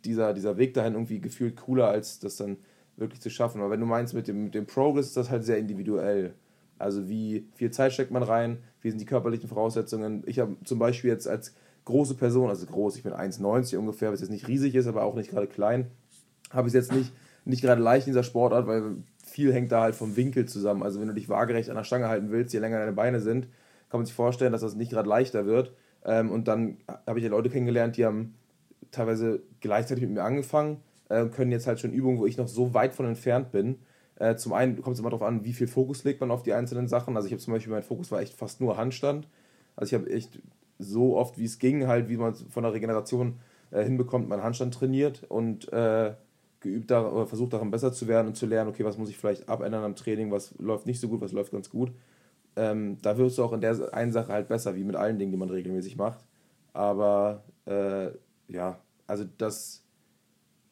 [SPEAKER 2] dieser, dieser Weg dahin irgendwie gefühlt cooler, als das dann wirklich zu schaffen. Aber wenn du meinst, mit dem, mit dem Progress ist das halt sehr individuell. Also wie viel Zeit steckt man rein, wie sind die körperlichen Voraussetzungen. Ich habe zum Beispiel jetzt als große Person, also groß, ich bin 1,90 ungefähr, was jetzt nicht riesig ist, aber auch nicht gerade klein, habe ich es jetzt nicht nicht gerade leicht in dieser Sportart, weil viel hängt da halt vom Winkel zusammen. Also wenn du dich waagerecht an der Stange halten willst, je länger deine Beine sind, kann man sich vorstellen, dass das nicht gerade leichter wird. Ähm, und dann habe ich ja Leute kennengelernt, die haben teilweise gleichzeitig mit mir angefangen, äh, können jetzt halt schon Übungen, wo ich noch so weit von entfernt bin. Äh, zum einen kommt es immer darauf an, wie viel Fokus legt man auf die einzelnen Sachen. Also ich habe zum Beispiel, mein Fokus war echt fast nur Handstand. Also ich habe echt so oft, wie es ging, halt, wie man von der Regeneration äh, hinbekommt, meinen Handstand trainiert und äh, geübt daran, oder versucht daran besser zu werden und zu lernen, okay, was muss ich vielleicht abändern am Training, was läuft nicht so gut, was läuft ganz gut. Ähm, da wirst du auch in der einen Sache halt besser, wie mit allen Dingen, die man regelmäßig macht. Aber äh, ja, also das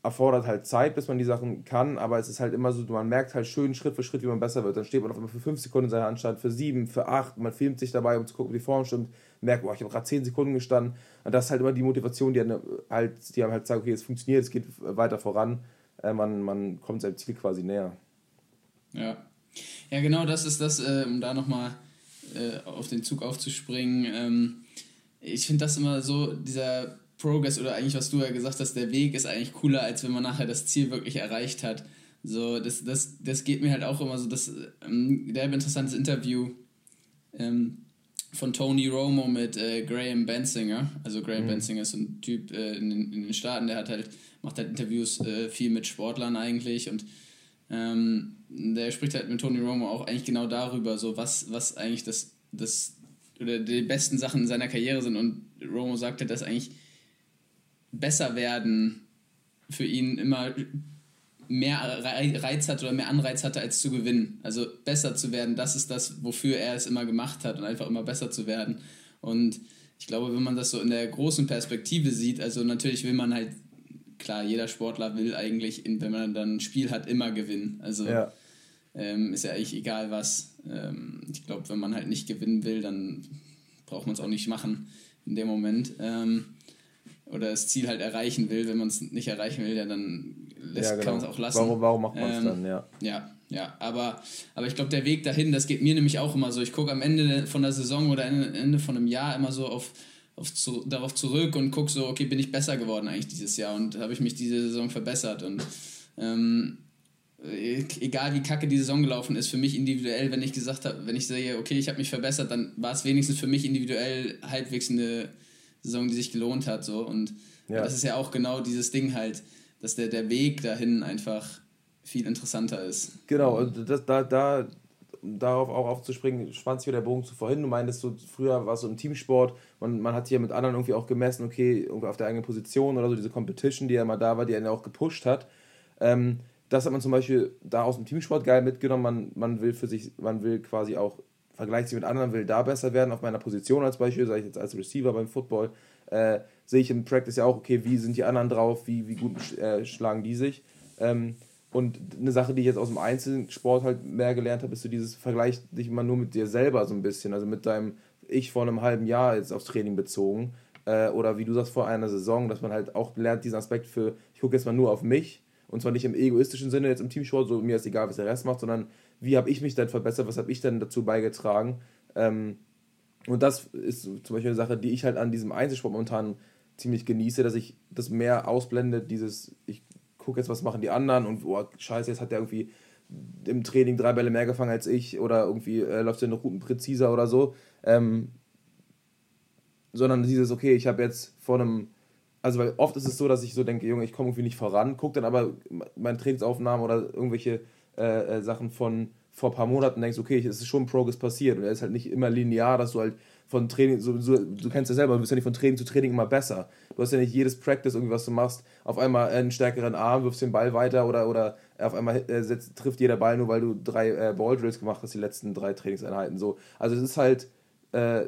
[SPEAKER 2] erfordert halt Zeit, bis man die Sachen kann, aber es ist halt immer so, man merkt halt schön Schritt für Schritt, wie man besser wird. Dann steht man auf einmal für 5 Sekunden in seiner Anstalt, für 7, für 8, man filmt sich dabei, um zu gucken, wie die Form stimmt, merkt, boah, ich habe gerade 10 Sekunden gestanden. Und das ist halt immer die Motivation, die einem halt, die einem halt sagt, okay, es funktioniert, es geht weiter voran äh, man, man kommt seinem Ziel quasi näher.
[SPEAKER 1] Ja. Ja, genau das ist das, äh, um da nochmal äh, auf den Zug aufzuspringen. Ähm, ich finde das immer so, dieser Progress oder eigentlich, was du ja gesagt hast, der Weg ist eigentlich cooler, als wenn man nachher das Ziel wirklich erreicht hat. So, das, das, das geht mir halt auch immer so, das, ähm, der interessantes Interview ähm, von Tony Romo mit äh, Graham Bensinger. Also Graham mhm. Bensinger ist so ein Typ äh, in, in, den Staaten, der hat halt, macht halt Interviews äh, viel mit Sportlern eigentlich und ähm, der spricht halt mit Tony Romo auch eigentlich genau darüber, so was, was eigentlich das, das oder die besten Sachen in seiner Karriere sind und Romo sagte, dass eigentlich besser werden für ihn immer mehr Reiz hat oder mehr Anreiz hatte, als zu gewinnen. Also besser zu werden, das ist das, wofür er es immer gemacht hat und einfach immer besser zu werden. Und ich glaube, wenn man das so in der großen Perspektive sieht, also natürlich will man halt, klar, jeder Sportler will eigentlich, wenn man dann ein Spiel hat, immer gewinnen. Also ja. Ähm, ist ja eigentlich egal was. Ähm, ich glaube, wenn man halt nicht gewinnen will, dann braucht man es auch nicht machen in dem Moment. Ähm, oder das Ziel halt erreichen will. Wenn man es nicht erreichen will, ja, dann lässt, ja, genau. kann man es auch lassen. Warum, warum macht man es ähm, dann, ja. Ja, ja. Aber, aber ich glaube, der Weg dahin, das geht mir nämlich auch immer so. Ich gucke am Ende von der Saison oder Ende von einem Jahr immer so auf, auf zu, darauf zurück und gucke so, okay, bin ich besser geworden eigentlich dieses Jahr und habe ich mich diese Saison verbessert und ähm, egal wie kacke die Saison gelaufen ist, für mich individuell, wenn ich gesagt habe, wenn ich sehe, okay, ich habe mich verbessert, dann war es wenigstens für mich individuell halbwegs eine Saison, die sich gelohnt hat. So. Und ja. das ist ja auch genau dieses Ding halt, dass der, der Weg dahin einfach viel interessanter ist.
[SPEAKER 2] Genau, und das, da, da, darauf auch aufzuspringen, spannt sich wieder der Bogen zu vorhin. Du meintest, so, früher war es so im Teamsport, man, man hat hier mit anderen irgendwie auch gemessen, okay, irgendwie auf der eigenen Position oder so, diese Competition, die ja mal da war, die einen auch gepusht hat. Ähm, das hat man zum Beispiel da aus dem Teamsport geil mitgenommen. Man, man will für sich, man will quasi auch vergleicht sich mit anderen, will da besser werden auf meiner Position als Beispiel, sage ich jetzt als Receiver beim Football, äh, sehe ich im Practice ja auch, okay, wie sind die anderen drauf, wie, wie gut äh, schlagen die sich. Ähm, und eine Sache, die ich jetzt aus dem Einzelsport halt mehr gelernt habe, ist so dieses Vergleich dich immer nur mit dir selber so ein bisschen, also mit deinem Ich vor einem halben Jahr jetzt aufs Training bezogen. Äh, oder wie du sagst, vor einer Saison, dass man halt auch lernt, diesen Aspekt für, ich gucke jetzt mal nur auf mich und zwar nicht im egoistischen Sinne jetzt im Teamsport, so mir ist egal, was der Rest macht, sondern wie habe ich mich denn verbessert, was habe ich denn dazu beigetragen. Ähm, und das ist zum Beispiel eine Sache, die ich halt an diesem Einzelsport momentan ziemlich genieße, dass ich das mehr ausblende, dieses, ich gucke jetzt, was machen die anderen und oh, scheiße, jetzt hat der irgendwie im Training drei Bälle mehr gefangen als ich oder irgendwie äh, läuft der gut präziser oder so. Ähm, sondern dieses, okay, ich habe jetzt vor einem, also weil oft ist es so, dass ich so denke, Junge, ich komme irgendwie nicht voran, gucke dann aber meine Trainingsaufnahmen oder irgendwelche äh, äh, Sachen von vor ein paar Monaten denkst, okay, es ist schon Progress passiert und er ist halt nicht immer linear, dass du halt von Training, so, so, du kennst ja selber, du bist ja nicht von Training zu Training immer besser. Du hast ja nicht jedes Practice irgendwie, was du machst, auf einmal einen stärkeren Arm, wirfst den Ball weiter oder, oder auf einmal äh, setzt, trifft jeder Ball nur, weil du drei äh, Balldrills gemacht hast, die letzten drei Trainingseinheiten. So. Also es ist halt, äh,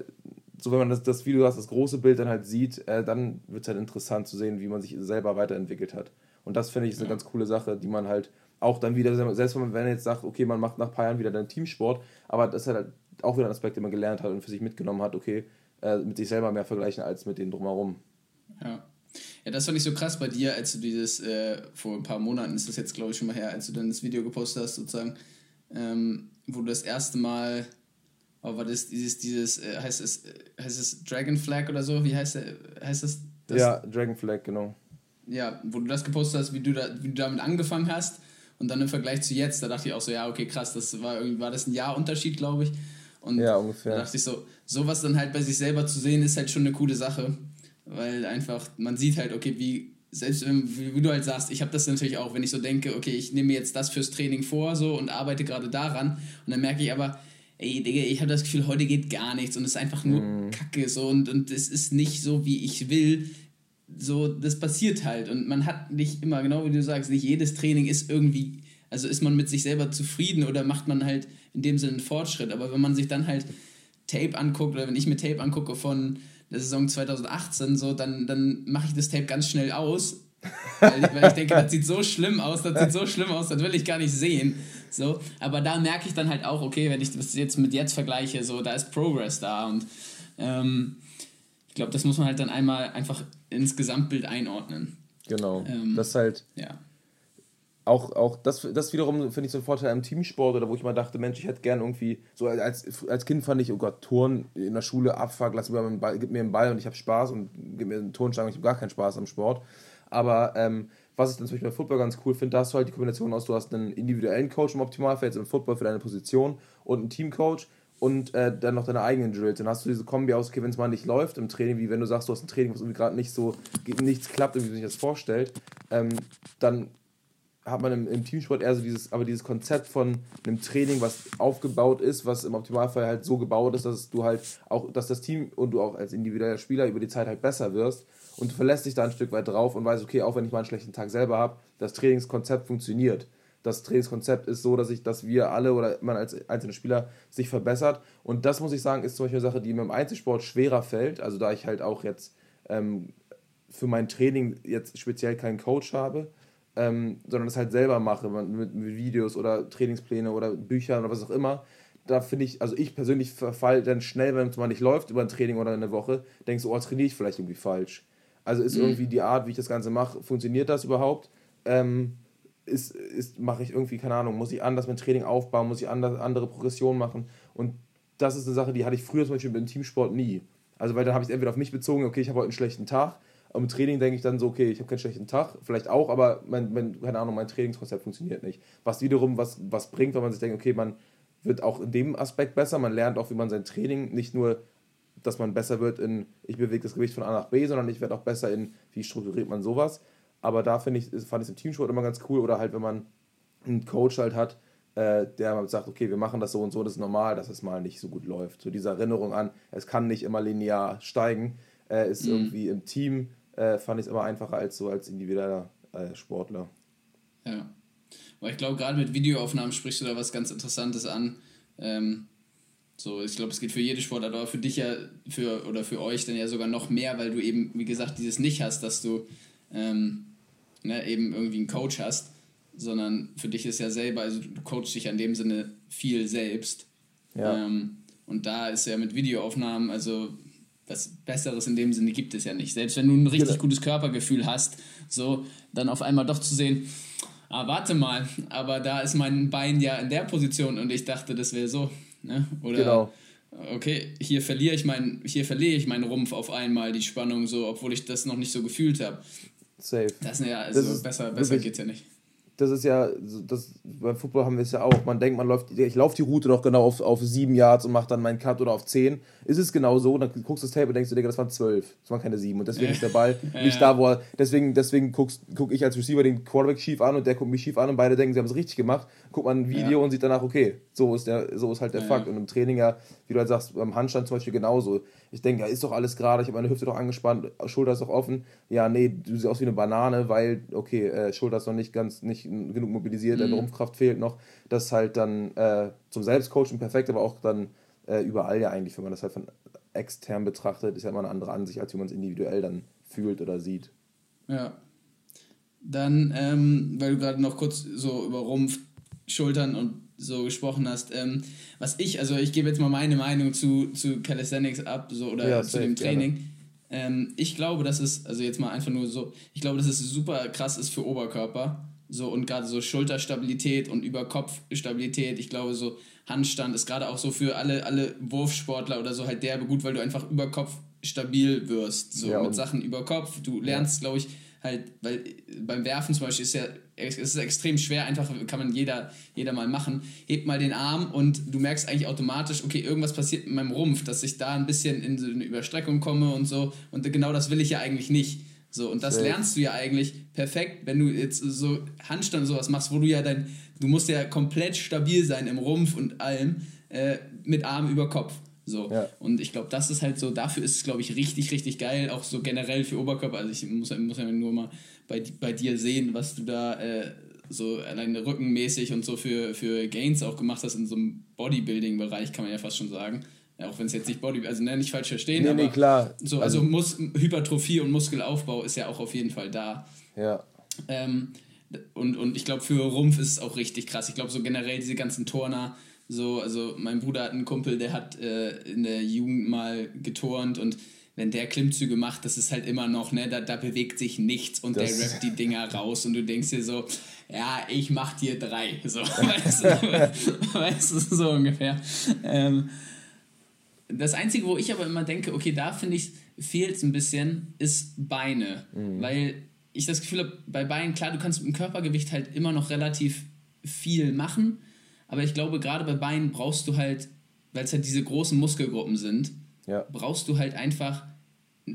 [SPEAKER 2] so wenn man das, das, wie du hast, das große Bild dann halt sieht, äh, dann wird es halt interessant zu sehen, wie man sich selber weiterentwickelt hat. Und das finde ich ist eine ganz coole Sache, die man halt auch dann wieder, selbst wenn man jetzt sagt, okay, man macht nach ein paar Jahren wieder den Teamsport, aber das ist halt auch wieder ein Aspekt, den man gelernt hat und für sich mitgenommen hat, okay, äh, mit sich selber mehr vergleichen als mit denen drumherum.
[SPEAKER 1] Ja. Ja, das fand ich so krass bei dir, als du dieses, äh, vor ein paar Monaten ist das jetzt, glaube ich, schon mal her, als du dann das Video gepostet hast, sozusagen, ähm, wo du das erste Mal, oh, war das dieses, dieses, äh, heißt es, äh, heißt es Dragon Flag oder so? Wie heißt, der, heißt das,
[SPEAKER 2] das? Ja, Dragon Flag, genau.
[SPEAKER 1] Ja, wo du das gepostet hast, wie du, da, wie du damit angefangen hast und dann im Vergleich zu jetzt, da dachte ich auch so, ja, okay, krass, das war irgendwie, war das ein Jahr Unterschied, glaube ich. Und ja, ungefähr. da dachte ich so, sowas dann halt bei sich selber zu sehen, ist halt schon eine coole Sache. Weil einfach, man sieht halt, okay, wie, selbst wenn, wie, wie du halt sagst, ich habe das natürlich auch, wenn ich so denke, okay, ich nehme mir jetzt das fürs Training vor so und arbeite gerade daran und dann merke ich aber, ey, Digga, ich habe das Gefühl, heute geht gar nichts und es ist einfach nur mm. Kacke so und, und es ist nicht so, wie ich will so, das passiert halt. Und man hat nicht immer, genau wie du sagst, nicht jedes Training ist irgendwie, also ist man mit sich selber zufrieden oder macht man halt in dem Sinne einen Fortschritt. Aber wenn man sich dann halt Tape anguckt oder wenn ich mir Tape angucke von der Saison 2018, so, dann, dann mache ich das Tape ganz schnell aus. weil, weil ich denke, das sieht so schlimm aus, das sieht so schlimm aus, das will ich gar nicht sehen. So, aber da merke ich dann halt auch, okay, wenn ich das jetzt mit jetzt vergleiche, so, da ist Progress da und ähm, ich glaube, das muss man halt dann einmal einfach ins Gesamtbild einordnen.
[SPEAKER 2] Genau. Ähm, das halt. Ja. auch, auch das, das wiederum finde ich so ein Vorteil im Teamsport oder wo ich mal dachte, Mensch, ich hätte gern irgendwie, so als, als Kind fand ich, oh Gott, Turn in der Schule, Abfuck, lass mir einen Ball, gib mir einen Ball und ich habe Spaß und gib mir einen Turnstange und ich habe gar keinen Spaß am Sport. Aber ähm, was ich dann zum Beispiel bei Football ganz cool finde, da hast du halt die Kombination aus, du hast einen individuellen Coach im Optimalfall, jetzt im Football für deine Position und einen Teamcoach und äh, dann noch deine eigenen Drills. Dann hast du diese Kombi aus, okay, wenn es mal nicht läuft im Training, wie wenn du sagst, du hast ein Training, was irgendwie gerade nicht so, nichts klappt, wie man sich das vorstellt, ähm, dann hat man im, im, Teamsport eher so dieses, aber dieses Konzept von einem Training, was aufgebaut ist, was im Optimalfall halt so gebaut ist, dass du halt auch, dass das Team und du auch als individueller Spieler über die Zeit halt besser wirst und du verlässt dich da ein Stück weit drauf und weißt, okay, auch wenn ich mal einen schlechten Tag selber habe, das Trainingskonzept funktioniert. Das Trainingskonzept ist so, dass ich, dass wir alle oder man als einzelne Spieler sich verbessert. Und das muss ich sagen, ist zum Beispiel eine Sache, die mir im Einzelsport schwerer fällt. Also da ich halt auch jetzt ähm, für mein Training jetzt speziell keinen Coach habe, ähm, sondern das halt selber mache, mit, mit, Videos oder Trainingspläne oder Büchern oder was auch immer. Da finde ich, also ich persönlich verfall dann schnell, wenn es mal nicht läuft über ein Training oder eine Woche, denkst du, oh, trainiere ich vielleicht irgendwie falsch. Also ist mhm. irgendwie die Art, wie ich das Ganze mache, funktioniert das überhaupt? Ähm, ist, ist, mache ich irgendwie, keine Ahnung, muss ich anders mit Training aufbauen, muss ich anders, andere Progression machen? Und das ist eine Sache, die hatte ich früher zum Beispiel im Teamsport nie. Also, weil dann habe ich es entweder auf mich bezogen, okay, ich habe heute einen schlechten Tag. Im Training denke ich dann so, okay, ich habe keinen schlechten Tag, vielleicht auch, aber mein, mein, keine Ahnung, mein Trainingskonzept funktioniert nicht. Was wiederum was, was bringt, wenn man sich denkt, okay, man wird auch in dem Aspekt besser, man lernt auch, wie man sein Training nicht nur dass man besser wird in, ich bewege das Gewicht von A nach B, sondern ich werde auch besser in, wie strukturiert man sowas. Aber da finde ich, fand ich es im Teamsport immer ganz cool. Oder halt, wenn man einen Coach halt hat, äh, der sagt, okay, wir machen das so und so, das ist normal, dass es mal nicht so gut läuft. So diese Erinnerung an, es kann nicht immer linear steigen, äh, ist mhm. irgendwie im Team, äh, fand ich es immer einfacher als so als individueller äh, Sportler.
[SPEAKER 1] Ja. Aber ich glaube, gerade mit Videoaufnahmen sprichst du da was ganz Interessantes an. Ähm, so, ich glaube, es geht für jede Sportart, aber für dich ja, für, oder für euch dann ja sogar noch mehr, weil du eben, wie gesagt, dieses nicht hast, dass du ähm, ne, eben irgendwie einen Coach hast, sondern für dich ist ja selber, also du coachst dich ja in dem Sinne viel selbst. Ja. Ähm, und da ist ja mit Videoaufnahmen, also was Besseres in dem Sinne gibt es ja nicht. Selbst wenn du ein richtig genau. gutes Körpergefühl hast, so dann auf einmal doch zu sehen, ah, warte mal, aber da ist mein Bein ja in der Position und ich dachte, das wäre so. Ne? Oder genau. okay, hier verliere ich mein, hier verliere ich meinen Rumpf auf einmal, die Spannung so, obwohl ich das noch nicht so gefühlt habe. Safe. Das, ja, also das besser, besser geht's ja nicht
[SPEAKER 2] das ist ja, das, beim Football haben wir es ja auch. Man denkt, man läuft, ich laufe die Route doch genau auf, auf sieben Yards und mache dann meinen Cut oder auf zehn. Ist es genau so? Dann guckst du das Tape und denkst du, Digga, das waren zwölf. Das waren keine sieben. Und deswegen ist der Ball nicht da, wo er. Deswegen, deswegen gucke guck ich als Receiver den Quarterback schief an und der guckt mich schief an und beide denken, sie haben es richtig gemacht. Guckt man ein Video ja. und sieht danach, okay, so ist, der, so ist halt der ja. Fakt. Und im Training ja, wie du halt sagst, beim Handstand zum Beispiel genauso. Ich denke, ja, ist doch alles gerade, ich habe meine Hüfte doch angespannt, Schulter ist doch offen. Ja, nee, du siehst aus wie eine Banane, weil, okay, äh, Schulter ist noch nicht ganz, nicht genug mobilisiert, mhm. deine Rumpfkraft fehlt noch. Das ist halt dann äh, zum Selbstcoaching perfekt, aber auch dann äh, überall ja eigentlich, wenn man das halt von extern betrachtet, ist ja immer eine andere Ansicht, als wie man es individuell dann fühlt oder sieht.
[SPEAKER 1] Ja. Dann, ähm, weil du gerade noch kurz so über Rumpf, Schultern und so gesprochen hast. Ähm, was ich, also ich gebe jetzt mal meine Meinung zu, zu Calisthenics ab so, oder ja, zu dem Training. Ähm, ich glaube, dass es, also jetzt mal einfach nur so, ich glaube, dass es super krass ist für Oberkörper. So und gerade so Schulterstabilität und Überkopfstabilität. Ich glaube, so Handstand ist gerade auch so für alle, alle Wurfsportler oder so halt derbe gut, weil du einfach über Kopf stabil wirst. So ja, mit Sachen über Kopf. Du lernst, ja. glaube ich, halt, weil beim Werfen zum Beispiel ist ja es ist extrem schwer, einfach kann man jeder, jeder mal machen. Hebt mal den Arm und du merkst eigentlich automatisch, okay, irgendwas passiert mit meinem Rumpf, dass ich da ein bisschen in so eine Überstreckung komme und so. Und genau das will ich ja eigentlich nicht. So, und das lernst du ja eigentlich perfekt, wenn du jetzt so Handstand sowas machst, wo du ja dein, du musst ja komplett stabil sein im Rumpf und allem, äh, mit Arm über Kopf. So. Ja. Und ich glaube, das ist halt so, dafür ist es, glaube ich, richtig, richtig geil, auch so generell für Oberkörper. Also ich muss, muss ja nur mal bei, bei dir sehen, was du da äh, so alleine rückenmäßig und so für, für Gains auch gemacht hast in so einem Bodybuilding-Bereich, kann man ja fast schon sagen. Ja, auch wenn es jetzt nicht Body, also ne, nicht falsch verstehen, nee, aber nee, klar. So, also, also Mus Hypertrophie und Muskelaufbau ist ja auch auf jeden Fall da. Ja. Ähm, und, und ich glaube, für Rumpf ist es auch richtig krass. Ich glaube, so generell diese ganzen Turner, so, also mein Bruder hat einen Kumpel, der hat äh, in der Jugend mal geturnt und wenn der Klimmzüge macht, das ist halt immer noch, ne, da, da bewegt sich nichts und das der rappt die Dinger raus und du denkst dir so, ja, ich mach dir drei. So, weißt, du, weißt du, so ungefähr. Ähm, das Einzige, wo ich aber immer denke, okay, da finde ich, fehlt es ein bisschen, ist Beine. Mhm. Weil ich das Gefühl habe, bei Beinen, klar, du kannst mit dem Körpergewicht halt immer noch relativ viel machen, aber ich glaube, gerade bei Beinen brauchst du halt, weil es halt diese großen Muskelgruppen sind, ja. brauchst du halt einfach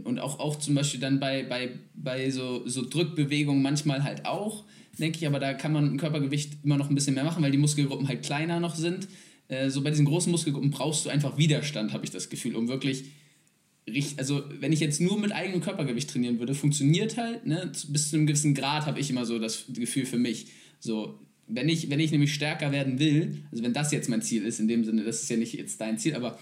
[SPEAKER 1] und auch, auch zum Beispiel dann bei, bei, bei so, so Drückbewegungen manchmal halt auch, denke ich, aber da kann man ein Körpergewicht immer noch ein bisschen mehr machen, weil die Muskelgruppen halt kleiner noch sind. Äh, so bei diesen großen Muskelgruppen brauchst du einfach Widerstand, habe ich das Gefühl, um wirklich also wenn ich jetzt nur mit eigenem Körpergewicht trainieren würde, funktioniert halt, ne? bis zu einem gewissen Grad habe ich immer so das Gefühl für mich. So, wenn ich, wenn ich nämlich stärker werden will, also wenn das jetzt mein Ziel ist, in dem Sinne, das ist ja nicht jetzt dein Ziel, aber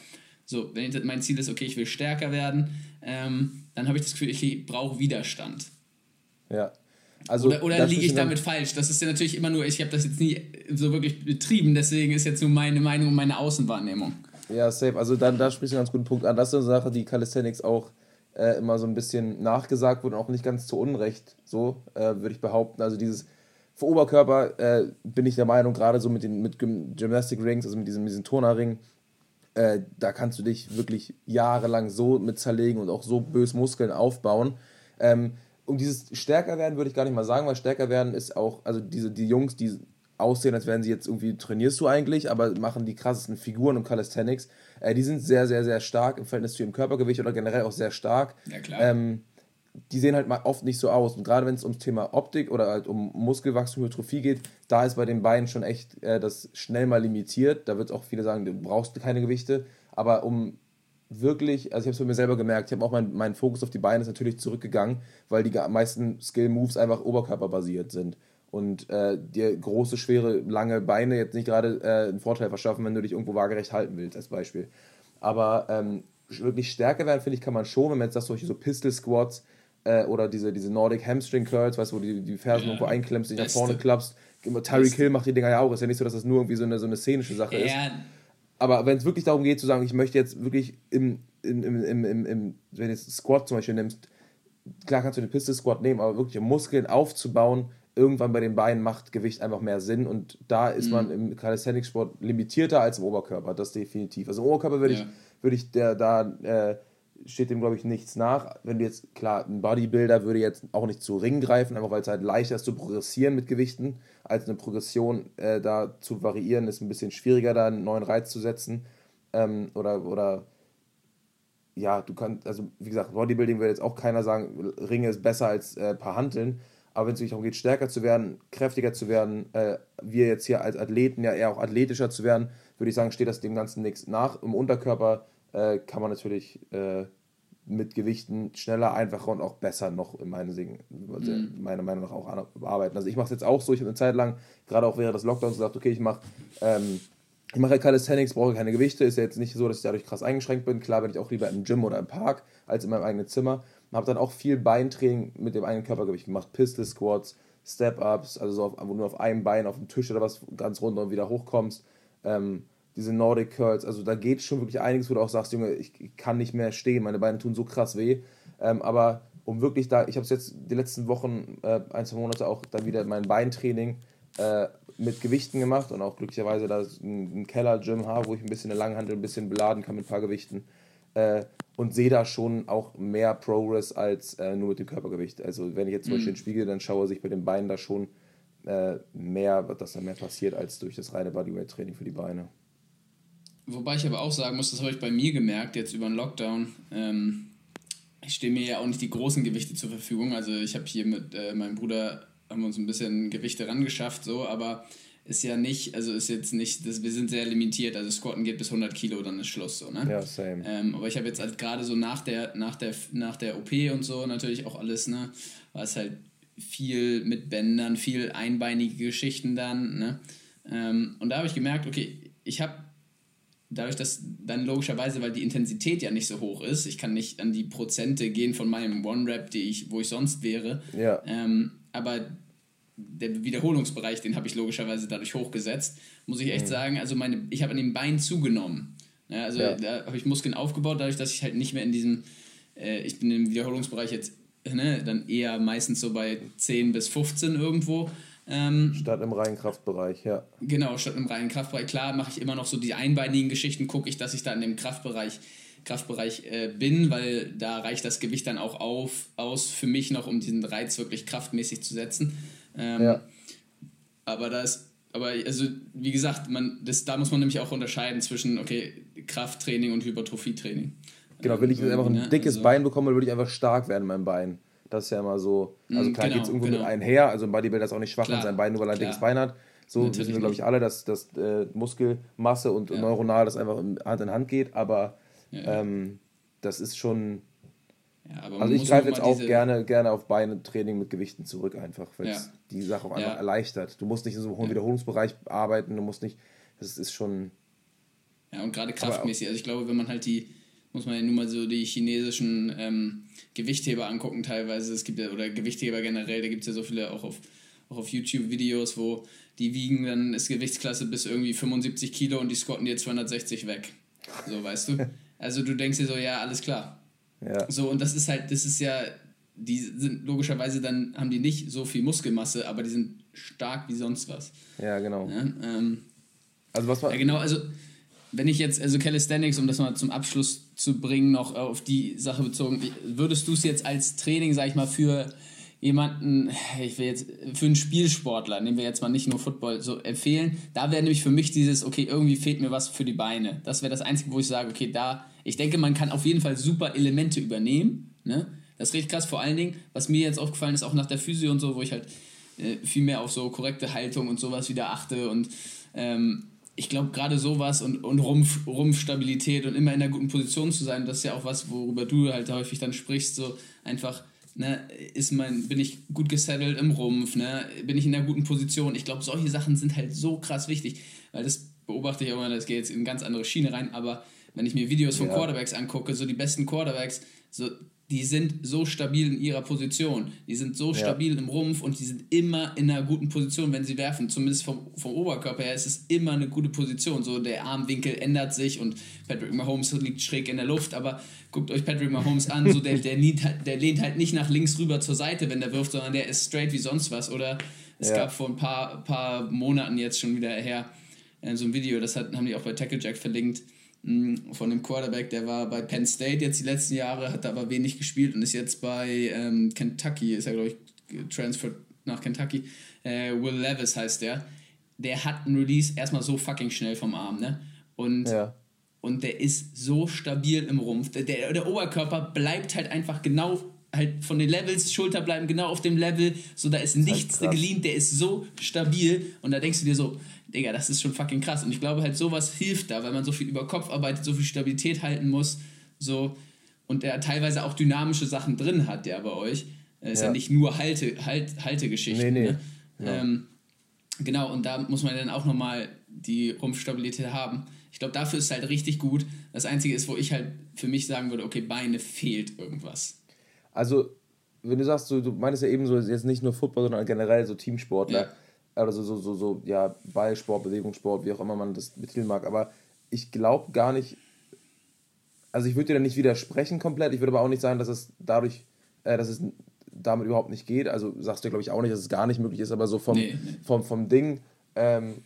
[SPEAKER 1] so, wenn ich, mein Ziel ist, okay, ich will stärker werden, ähm, dann habe ich das Gefühl, ich brauche Widerstand. Ja. Also, oder oder liege ich damit falsch? Das ist ja natürlich immer nur, ich habe das jetzt nie so wirklich betrieben, deswegen ist jetzt nur meine Meinung und meine Außenwahrnehmung.
[SPEAKER 2] Ja, safe. Also dann, da sprichst du einen ganz guten Punkt an. Das ist eine Sache, die Calisthenics auch äh, immer so ein bisschen nachgesagt wurde und auch nicht ganz zu Unrecht, so äh, würde ich behaupten. Also dieses für Oberkörper äh, bin ich der Meinung, gerade so mit den mit Gymnastic Rings, also mit diesem, diesem Turnerring, äh, da kannst du dich wirklich jahrelang so mit zerlegen und auch so bös Muskeln aufbauen. Ähm, um dieses stärker werden würde ich gar nicht mal sagen, weil stärker werden ist auch, also diese, die Jungs, die aussehen, als wären sie jetzt irgendwie, trainierst du eigentlich, aber machen die krassesten Figuren im Calisthenics. Äh, die sind sehr, sehr, sehr stark im Verhältnis zu ihrem Körpergewicht oder generell auch sehr stark. Ja, klar. Ähm, die sehen halt oft nicht so aus. Und gerade wenn es ums Thema Optik oder halt um Muskelwachstum, Hypertrophie geht, da ist bei den Beinen schon echt äh, das schnell mal limitiert. Da wird auch viele sagen, du brauchst keine Gewichte. Aber um wirklich, also ich habe es bei mir selber gemerkt, ich habe auch mein, mein Fokus auf die Beine ist natürlich zurückgegangen, weil die meisten Skill-Moves einfach oberkörperbasiert sind und äh, dir große, schwere, lange Beine jetzt nicht gerade äh, einen Vorteil verschaffen, wenn du dich irgendwo waagerecht halten willst, als Beispiel. Aber ähm, wirklich stärker werden, finde ich, kann man schon, wenn man jetzt sagt, solche so Pistol Squats äh, oder diese, diese Nordic Hamstring Curls, weißt du, wo du die, die Fersen ja, irgendwo einklemmst, dich nach vorne klappst. Tyreek Hill macht die Dinger ja auch. Ist ja nicht so, dass das nur irgendwie so eine, so eine szenische Sache ja. ist. Aber wenn es wirklich darum geht, zu sagen, ich möchte jetzt wirklich im, im, im, im, im, wenn du jetzt Squat zum Beispiel nimmst, klar kannst du den Pistol Squat nehmen, aber wirklich Muskeln aufzubauen, irgendwann bei den Beinen macht Gewicht einfach mehr Sinn und da ist mhm. man im Calisthenics-Sport limitierter als im Oberkörper, das definitiv. Also im Oberkörper würde ja. ich, würde ich der, da äh, steht dem, glaube ich, nichts nach. Wenn du jetzt, klar, ein Bodybuilder würde jetzt auch nicht zu Ringen greifen, einfach weil es halt leichter ist zu progressieren mit Gewichten, als eine Progression äh, da zu variieren, ist ein bisschen schwieriger, da einen neuen Reiz zu setzen. Ähm, oder, oder ja, du kannst, also wie gesagt, Bodybuilding würde jetzt auch keiner sagen, Ringe ist besser als äh, paar Hanteln. Aber wenn es wirklich darum geht, stärker zu werden, kräftiger zu werden, äh, wir jetzt hier als Athleten ja eher auch athletischer zu werden, würde ich sagen, steht das dem Ganzen nichts nach. Im Unterkörper äh, kann man natürlich äh, mit Gewichten schneller, einfacher und auch besser noch in meine, mhm. meiner Meinung nach auch arbeiten. Also ich mache es jetzt auch so, ich habe eine Zeit lang, gerade auch während des Lockdowns gesagt, okay, ich mache ähm, ich mache Calisthenics, brauche keine Gewichte, ist ja jetzt nicht so, dass ich dadurch krass eingeschränkt bin. Klar bin ich auch lieber im Gym oder im Park als in meinem eigenen Zimmer habe dann auch viel Beintraining mit dem eigenen Körpergewicht gemacht. Pistol Squats, Step-Ups, also so auf, wo du nur auf einem Bein auf dem Tisch oder was ganz runter und wieder hochkommst. Ähm, diese Nordic Curls, also da geht schon wirklich einiges, wo du auch sagst, Junge, ich, ich kann nicht mehr stehen, meine Beine tun so krass weh. Ähm, aber um wirklich da, ich habe es jetzt die letzten Wochen, äh, ein, zwei Monate auch dann wieder mein Beintraining äh, mit Gewichten gemacht und auch glücklicherweise da ein, Keller-Gym habe, wo ich ein bisschen eine Langhandel ein bisschen beladen kann mit ein paar Gewichten. Äh, und sehe da schon auch mehr Progress als äh, nur mit dem Körpergewicht. Also wenn ich jetzt zum Beispiel mhm. den Spiegel, dann schaue ich bei den Beinen da schon äh, mehr, dass da mehr passiert als durch das reine Bodyweight-Training für die Beine.
[SPEAKER 1] Wobei ich aber auch sagen muss, das habe ich bei mir gemerkt, jetzt über den Lockdown. Ähm, ich stehe mir ja auch nicht die großen Gewichte zur Verfügung. Also ich habe hier mit äh, meinem Bruder, haben wir uns ein bisschen Gewichte rangeschafft, so, aber ist ja nicht, also ist jetzt nicht, das, wir sind sehr limitiert, also Squatten geht bis 100 Kilo, dann ist Schluss so, ne? Ja, same. Ähm, aber ich habe jetzt halt gerade so nach der, nach, der, nach der OP und so natürlich auch alles, ne, war es halt viel mit Bändern, viel einbeinige Geschichten dann, ne? Ähm, und da habe ich gemerkt, okay, ich habe dadurch, dass dann logischerweise, weil die Intensität ja nicht so hoch ist, ich kann nicht an die Prozente gehen von meinem One-Rap, die ich, wo ich sonst wäre. Ja. Ähm, aber der Wiederholungsbereich, den habe ich logischerweise dadurch hochgesetzt, muss ich echt mhm. sagen, also meine, ich habe an den Beinen zugenommen. Ja, also ja. da habe ich Muskeln aufgebaut, dadurch, dass ich halt nicht mehr in diesem, äh, ich bin im Wiederholungsbereich jetzt ne, dann eher meistens so bei 10 bis 15 irgendwo. Ähm,
[SPEAKER 2] statt im reinen Kraftbereich, ja.
[SPEAKER 1] Genau, statt im reinen Kraftbereich. Klar mache ich immer noch so die einbeinigen Geschichten, gucke ich, dass ich da in dem Kraftbereich, Kraftbereich äh, bin, weil da reicht das Gewicht dann auch auf, aus für mich noch, um diesen Reiz wirklich kraftmäßig zu setzen. Ähm, ja. Aber das, aber also wie gesagt, man, das, da muss man nämlich auch unterscheiden zwischen okay, Krafttraining und Hypertrophietraining.
[SPEAKER 2] Genau, wenn ich jetzt einfach ein ne? dickes also, Bein bekomme, würde ich einfach stark werden in meinem Bein. Das ist ja immer so. Also klar genau, geht es irgendwo genau. mit einher. Also ein Bodybuilder ist auch nicht schwach klar, in seinem Bein, nur weil er ein dickes Bein hat. So Natürlich wissen wir, glaube ich, alle, dass, dass äh, Muskelmasse und ja. neuronal das einfach Hand in Hand geht. Aber ja. ähm, das ist schon. Ja, also ich greife jetzt auch gerne, gerne auf Beinetraining mit Gewichten zurück, einfach, weil es die Sache auch einfach erleichtert. Du musst nicht in so einem hohen Wiederholungsbereich arbeiten, du musst nicht. Das ist schon.
[SPEAKER 1] Ja, und gerade kraftmäßig. Also ich glaube, wenn man halt die muss man ja nur mal so die chinesischen ähm, Gewichtheber angucken teilweise. Es gibt ja, oder Gewichtheber generell, da gibt es ja so viele auch auf, auch auf YouTube-Videos, wo die wiegen dann das Gewichtsklasse bis irgendwie 75 Kilo und die squatten dir 260 weg. So, weißt du? Also du denkst dir so, ja, alles klar. Ja. So, und das ist halt, das ist ja, die sind logischerweise dann, haben die nicht so viel Muskelmasse, aber die sind stark wie sonst was.
[SPEAKER 2] Ja, genau.
[SPEAKER 1] Ja, ähm, also was war. Ja, genau, also wenn ich jetzt, also Calisthenics, um das mal zum Abschluss zu bringen, noch auf die Sache bezogen, würdest du es jetzt als Training, sag ich mal, für jemanden, ich will jetzt, für einen Spielsportler, nehmen wir jetzt mal nicht nur Football, so empfehlen, da wäre nämlich für mich dieses, okay, irgendwie fehlt mir was für die Beine. Das wäre das Einzige, wo ich sage, okay, da, ich denke, man kann auf jeden Fall super Elemente übernehmen, ne? Das richtig krass, vor allen Dingen, was mir jetzt aufgefallen ist, auch nach der Physio und so, wo ich halt äh, viel mehr auf so korrekte Haltung und sowas wieder achte und ähm, ich glaube, gerade sowas und, und Rumpf, Rumpfstabilität und immer in einer guten Position zu sein, das ist ja auch was, worüber du halt häufig dann sprichst, so einfach, ne, ist mein, bin ich gut gesettelt im Rumpf, ne, bin ich in einer guten Position. Ich glaube, solche Sachen sind halt so krass wichtig, weil das beobachte ich auch immer, das geht jetzt in eine ganz andere Schiene rein, aber wenn ich mir Videos von ja. Quarterbacks angucke, so die besten Quarterbacks, so die sind so stabil in ihrer Position. Die sind so ja. stabil im Rumpf und die sind immer in einer guten Position, wenn sie werfen. Zumindest vom, vom Oberkörper her ist es immer eine gute Position. So der Armwinkel ändert sich und Patrick Mahomes liegt schräg in der Luft, aber guckt euch Patrick Mahomes an, so der, der, lehnt halt, der lehnt halt nicht nach links rüber zur Seite, wenn der wirft, sondern der ist straight wie sonst was. Oder es ja. gab vor ein paar, paar Monaten jetzt schon wieder her äh, so ein Video, das hat, haben die auch bei Tackle Jack verlinkt von dem Quarterback, der war bei Penn State jetzt die letzten Jahre, hat aber wenig gespielt und ist jetzt bei ähm, Kentucky, ist er, glaube ich, transferred nach Kentucky. Äh, Will Levis heißt der. Der hat einen Release erstmal so fucking schnell vom Arm, ne? Und, ja. und der ist so stabil im Rumpf. Der, der, Oberkörper bleibt halt einfach genau halt von den Levels, Schulter bleiben genau auf dem Level, so da ist nichts halt gelient, der ist so stabil und da denkst du dir so, Digga, das ist schon fucking krass. Und ich glaube halt, sowas hilft da, weil man so viel über Kopf arbeitet, so viel Stabilität halten muss. So, und der teilweise auch dynamische Sachen drin hat, der bei euch. Ist ja, ja nicht nur Halte, halt, Haltegeschichten. Nee, nee. Ne? Ja. Ähm, genau, und da muss man dann auch nochmal die Rumpfstabilität haben. Ich glaube, dafür ist es halt richtig gut. Das Einzige ist, wo ich halt für mich sagen würde, okay, Beine fehlt irgendwas.
[SPEAKER 2] Also, wenn du sagst, du, du meinst ja eben so, jetzt nicht nur Football, sondern generell so Teamsportler. Ja oder so, so, so, so, ja, Ballsport, Bewegungssport, wie auch immer man das betiteln mag. Aber ich glaube gar nicht, also ich würde dir da nicht widersprechen komplett, ich würde aber auch nicht sagen, dass es dadurch, äh, dass es damit überhaupt nicht geht. Also sagst du, glaube ich, auch nicht, dass es gar nicht möglich ist, aber so vom, nee, vom, vom Ding, ähm,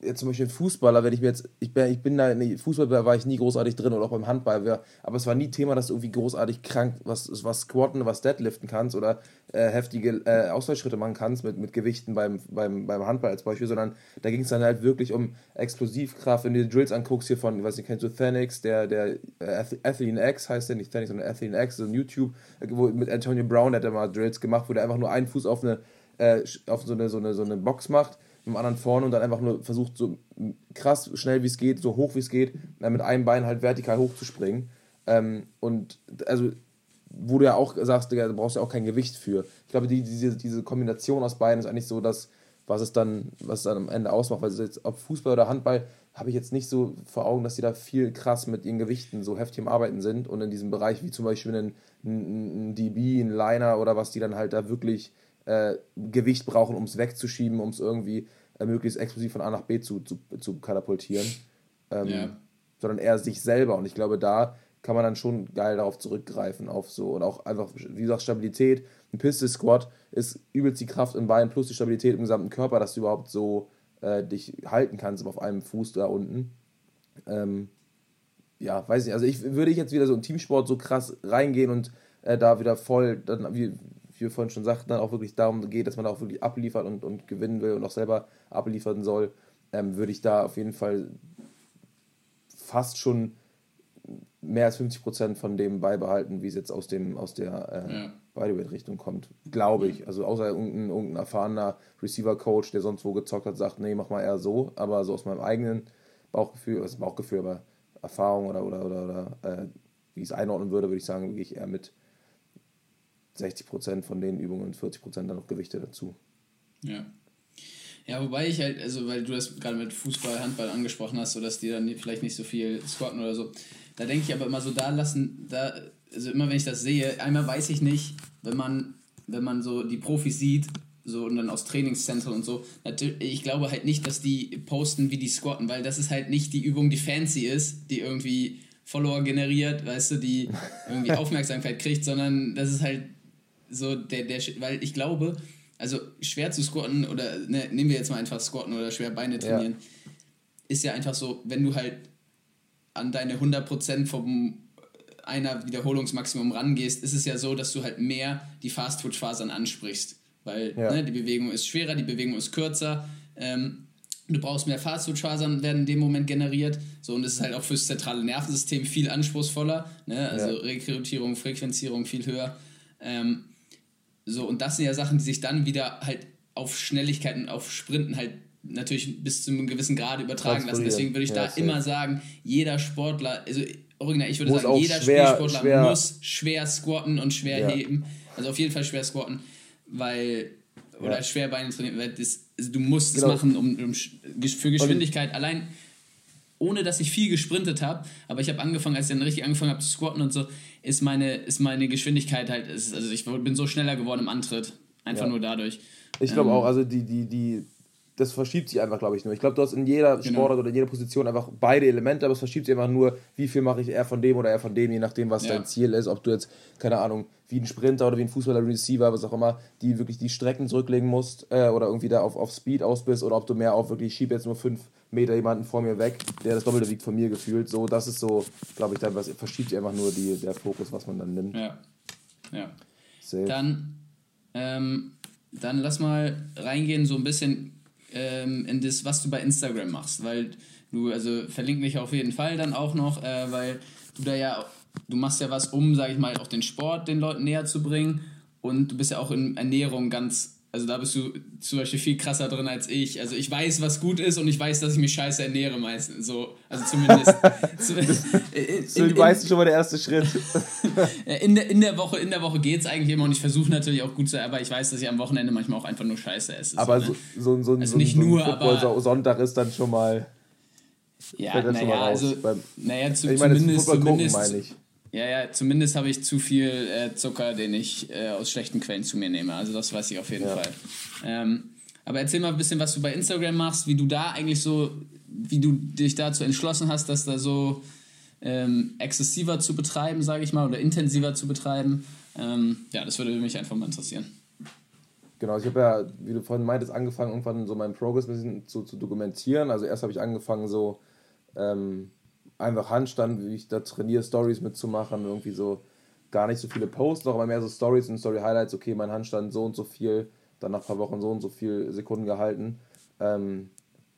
[SPEAKER 2] jetzt zum Beispiel ein Fußballer, wenn ich mir jetzt, ich bin, ich bin da, nee, Fußball war ich nie großartig drin oder auch beim Handball, aber es war nie Thema, dass du irgendwie großartig krank was, was squatten, was deadliften kannst oder äh, heftige äh, Ausfallschritte machen kannst mit, mit Gewichten beim, beim, beim Handball als Beispiel, sondern da ging es dann halt wirklich um Explosivkraft, wenn du dir Drills anguckst hier von, ich weiß nicht, kennst du Thanix, der, der äh, Athlene X heißt der, nicht Thanix, sondern Athlene X, so ein YouTube, wo, mit Antonio Brown hat er mal Drills gemacht, wo der einfach nur einen Fuß auf eine, äh, auf so eine, so eine, so eine Box macht dem anderen vorne und dann einfach nur versucht, so krass schnell wie es geht, so hoch wie es geht, mit einem Bein halt vertikal hochzuspringen. Ähm, und also, wo du ja auch sagst, Digga, du brauchst ja auch kein Gewicht für. Ich glaube, die, diese, diese Kombination aus beiden ist eigentlich so das, was es dann, was es dann am Ende ausmacht. Weil jetzt, ob Fußball oder Handball, habe ich jetzt nicht so vor Augen, dass die da viel krass mit ihren Gewichten so heftig am Arbeiten sind und in diesem Bereich, wie zum Beispiel ein, ein, ein DB, ein Liner oder was die dann halt da wirklich äh, Gewicht brauchen, um es wegzuschieben, um es irgendwie äh, möglichst explosiv von A nach B zu, zu, zu katapultieren, ähm, ja. sondern eher sich selber. Und ich glaube, da kann man dann schon geil darauf zurückgreifen, auf so und auch einfach, wie gesagt, Stabilität. Ein Pistol Squat ist übelst die Kraft im Bein plus die Stabilität im gesamten Körper, dass du überhaupt so äh, dich halten kannst auf einem Fuß da unten. Ähm, ja, weiß nicht, also ich würde ich jetzt wieder so im Teamsport so krass reingehen und äh, da wieder voll, dann, wie, wie wir vorhin schon sagten, dann auch wirklich darum geht, dass man auch wirklich abliefert und, und gewinnen will und auch selber abliefern soll, ähm, würde ich da auf jeden Fall fast schon mehr als 50 Prozent von dem beibehalten, wie es jetzt aus, dem, aus der äh, ja. Bodyweight-Richtung kommt. Glaube ich. Also außer irgendein, irgendein erfahrener Receiver-Coach, der sonst wo gezockt hat, sagt, nee, mach mal eher so. Aber so aus meinem eigenen Bauchgefühl, also Bauchgefühl, aber Erfahrung oder, oder, oder, oder äh, wie ich es einordnen würde, würde ich sagen, gehe ich eher mit 60 Prozent von den Übungen und 40 Prozent dann noch Gewichte dazu.
[SPEAKER 1] Ja. Ja, wobei ich halt, also weil du das gerade mit Fußball, Handball angesprochen hast, so dass die dann vielleicht nicht so viel squatten oder so. Da denke ich aber immer so, da lassen, da, also immer wenn ich das sehe, einmal weiß ich nicht, wenn man, wenn man so die Profis sieht, so und dann aus Trainingszentren und so, ich glaube halt nicht, dass die posten, wie die squatten, weil das ist halt nicht die Übung, die fancy ist, die irgendwie Follower generiert, weißt du, die irgendwie Aufmerksamkeit kriegt, sondern das ist halt so der, der, weil ich glaube, also schwer zu squatten oder ne, nehmen wir jetzt mal einfach squatten oder schwer Beine trainieren, ja. ist ja einfach so, wenn du halt an deine 100% vom einer Wiederholungsmaximum rangehst, ist es ja so, dass du halt mehr die Fast-Twitch-Fasern ansprichst. Weil ja. ne, die Bewegung ist schwerer, die Bewegung ist kürzer. Ähm, du brauchst mehr Fast-Twitch-Fasern, werden in dem Moment generiert. So, und es ist halt auch fürs zentrale Nervensystem viel anspruchsvoller. Ne? Also ja. Rekrutierung, Frequenzierung viel höher. Ähm, so, und das sind ja Sachen, die sich dann wieder halt auf Schnelligkeiten, auf Sprinten halt natürlich bis zu einem gewissen Grad übertragen lassen. Deswegen würde ich ja, da immer sagen, jeder Sportler, also original, ich würde muss sagen, jeder schwer, Sportler schwer. muss schwer squatten und schwer ja. heben. Also auf jeden Fall schwer squatten, weil oder ja. schwer Beine trainieren, weil das, also du musst genau. das machen um, um, für Geschwindigkeit. Allein ohne dass ich viel gesprintet habe, aber ich habe angefangen, als ich dann richtig angefangen habe zu squatten und so, ist meine, ist meine Geschwindigkeit halt, ist, also ich bin so schneller geworden im Antritt. Einfach ja. nur dadurch.
[SPEAKER 2] Ich glaube ähm, auch, also die, die, die, das verschiebt sich einfach, glaube ich, nur. Ich glaube, du hast in jeder genau. Sportart oder in jeder Position einfach beide Elemente, aber es verschiebt sich einfach nur, wie viel mache ich eher von dem oder eher von dem, je nachdem, was ja. dein Ziel ist. Ob du jetzt, keine Ahnung, wie ein Sprinter oder wie ein Fußballer, Receiver, was auch immer, die wirklich die Strecken zurücklegen musst äh, oder irgendwie da auf, auf Speed aus bist oder ob du mehr auf wirklich, schieb jetzt nur fünf Meter jemanden vor mir weg, der das Doppelte wiegt von mir gefühlt. So, das ist so, glaube ich, dann was verschiebt sich einfach nur die, der Fokus, was man dann nimmt.
[SPEAKER 1] Ja. Ja. Safe. Dann, ähm, dann lass mal reingehen, so ein bisschen ähm, in das, was du bei Instagram machst, weil du, also verlinke mich auf jeden Fall dann auch noch, äh, weil du da ja, du machst ja was, um, sage ich mal, auch den Sport den Leuten näher zu bringen und du bist ja auch in Ernährung ganz also da bist du zum Beispiel viel krasser drin als ich. Also ich weiß, was gut ist und ich weiß, dass ich mich scheiße ernähre meistens. So, also zumindest.
[SPEAKER 2] so, du weißt schon mal der erste Schritt.
[SPEAKER 1] in, der, in der Woche, in der Woche geht es eigentlich immer und ich versuche natürlich auch gut zu, aber ich weiß, dass ich am Wochenende manchmal auch einfach nur scheiße esse.
[SPEAKER 2] Aber so, ne? so, so, also so, nicht so nur, aber Sonntag ist dann schon mal. Ja, naja, also, naja, zu, ich meine, zumindest,
[SPEAKER 1] zumindest, meine ich. Ja, ja, zumindest habe ich zu viel äh, Zucker, den ich äh, aus schlechten Quellen zu mir nehme. Also das weiß ich auf jeden ja. Fall. Ähm, aber erzähl mal ein bisschen, was du bei Instagram machst, wie du da eigentlich so, wie du dich dazu entschlossen hast, das da so ähm, exzessiver zu betreiben, sage ich mal, oder intensiver zu betreiben. Ähm, ja, das würde mich einfach mal interessieren.
[SPEAKER 2] Genau, ich habe ja, wie du vorhin meintest, angefangen, irgendwann so meinen Progress ein bisschen zu, zu dokumentieren. Also erst habe ich angefangen, so ähm, einfach Handstand, wie ich da trainiere, Stories mitzumachen, irgendwie so gar nicht so viele Posts, noch aber mehr so Stories und Story Highlights, okay, mein Handstand so und so viel, dann nach ein paar Wochen so und so viel Sekunden gehalten. Ähm,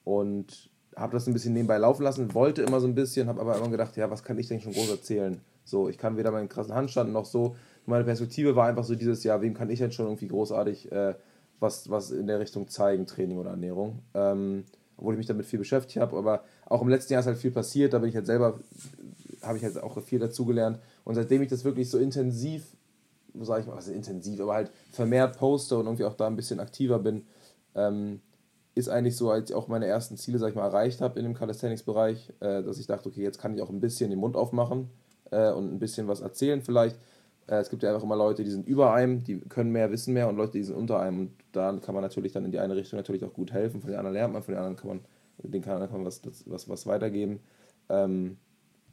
[SPEAKER 2] und habe das ein bisschen nebenbei laufen lassen, wollte immer so ein bisschen, habe aber immer gedacht, ja, was kann ich denn schon groß erzählen? So, ich kann weder meinen krassen Handstand noch so. Meine Perspektive war einfach so dieses Jahr, wem kann ich denn schon irgendwie großartig äh, was, was in der Richtung zeigen, Training oder Ernährung. Ähm, obwohl ich mich damit viel beschäftigt habe, aber auch im letzten Jahr ist halt viel passiert, da bin ich halt selber, habe ich halt auch viel dazugelernt und seitdem ich das wirklich so intensiv, sage ich mal, also intensiv, aber halt vermehrt poste und irgendwie auch da ein bisschen aktiver bin, ähm, ist eigentlich so, als ich auch meine ersten Ziele, sag ich mal, erreicht habe in dem Calisthenics-Bereich, äh, dass ich dachte, okay, jetzt kann ich auch ein bisschen den Mund aufmachen äh, und ein bisschen was erzählen vielleicht. Äh, es gibt ja einfach immer Leute, die sind über einem, die können mehr, wissen mehr und Leute, die sind unter einem. Und da kann man natürlich dann in die eine Richtung natürlich auch gut helfen. Von den anderen lernt man, von den anderen kann man, den kann, kann man was, was, was weitergeben. Ähm,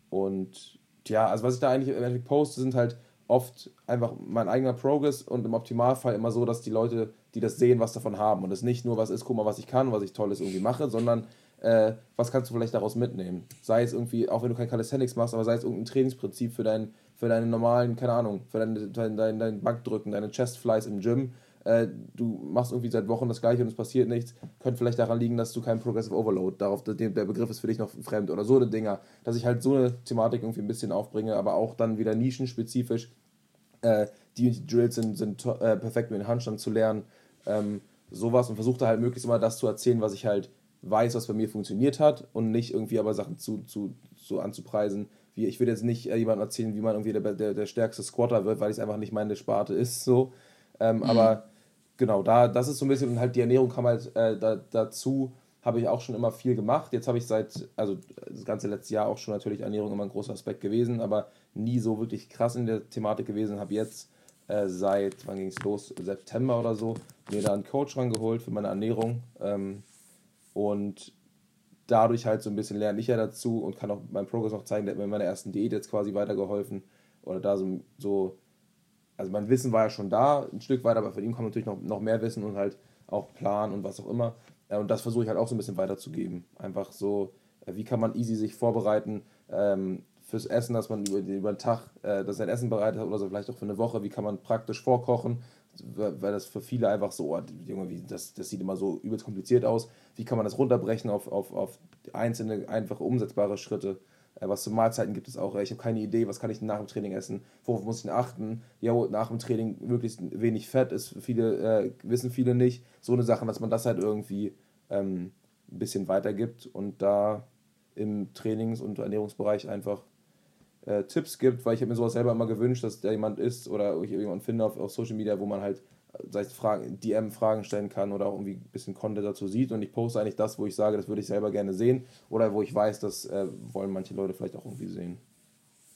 [SPEAKER 2] und ja, also was ich da eigentlich im Endeffekt poste, sind halt oft einfach mein eigener Progress und im Optimalfall immer so, dass die Leute, die das sehen, was davon haben. Und es nicht nur was ist, guck mal, was ich kann, was ich Tolles irgendwie mache, sondern äh, was kannst du vielleicht daraus mitnehmen? Sei es irgendwie, auch wenn du kein Calisthenics machst, aber sei es irgendein Trainingsprinzip für, dein, für deine normalen, keine Ahnung, für dein, dein, dein, dein Bankdrücken, deine Chestflies im Gym. Äh, du machst irgendwie seit Wochen das Gleiche und es passiert nichts. Könnte vielleicht daran liegen, dass du kein Progressive Overload, darauf, der, der Begriff ist für dich noch fremd oder so eine Dinger. Dass ich halt so eine Thematik irgendwie ein bisschen aufbringe, aber auch dann wieder nischenspezifisch. Äh, die, die Drills sind, sind äh, perfekt mit den Handstand zu lernen. Ähm, sowas und versuche halt möglichst immer das zu erzählen, was ich halt weiß, was bei mir funktioniert hat und nicht irgendwie aber Sachen zu, zu, so anzupreisen. Wie, ich will jetzt nicht äh, jemandem erzählen, wie man irgendwie der, der, der stärkste Squatter wird, weil es einfach nicht meine Sparte ist. So. Ähm, mhm. Aber genau, da, das ist so ein bisschen, und halt die Ernährung kam halt äh, da, dazu, habe ich auch schon immer viel gemacht. Jetzt habe ich seit, also das ganze letzte Jahr auch schon natürlich Ernährung immer ein großer Aspekt gewesen, aber nie so wirklich krass in der Thematik gewesen. Habe jetzt äh, seit, wann ging es los? September oder so, mir da einen Coach rangeholt für meine Ernährung. Ähm, und dadurch halt so ein bisschen lerne ich ja dazu und kann auch meinen Progress noch zeigen. Der hat mir in meiner ersten Diät jetzt quasi weitergeholfen. Oder da so, so, also mein Wissen war ja schon da, ein Stück weit, aber von ihm kommt natürlich noch, noch mehr Wissen und halt auch Plan und was auch immer. Und das versuche ich halt auch so ein bisschen weiterzugeben. Einfach so, äh, wie kann man easy sich vorbereiten ähm, fürs Essen, dass man über, über den Tag äh, das sein Essen bereitet hat oder so vielleicht auch für eine Woche. Wie kann man praktisch vorkochen, weil das für viele einfach so, oh, Junge, wie, das, das sieht immer so übelst kompliziert aus. Wie kann man das runterbrechen auf, auf, auf einzelne, einfache, umsetzbare Schritte? Äh, was zu Mahlzeiten gibt es auch. Ich habe keine Idee, was kann ich nach dem Training essen? Worauf muss ich achten? Ja, nach dem Training möglichst wenig Fett ist, viele, äh, wissen viele nicht. So eine Sache, dass man das halt irgendwie ähm, ein bisschen weitergibt und da im Trainings- und Ernährungsbereich einfach äh, Tipps gibt, weil ich habe mir sowas selber immer gewünscht, dass da jemand ist oder ich jemanden finde auf, auf Social Media, wo man halt sei es Fragen, DM-Fragen stellen kann oder auch irgendwie ein bisschen Content dazu sieht. Und ich poste eigentlich das, wo ich sage, das würde ich selber gerne sehen oder wo ich weiß, das äh, wollen manche Leute vielleicht auch irgendwie sehen.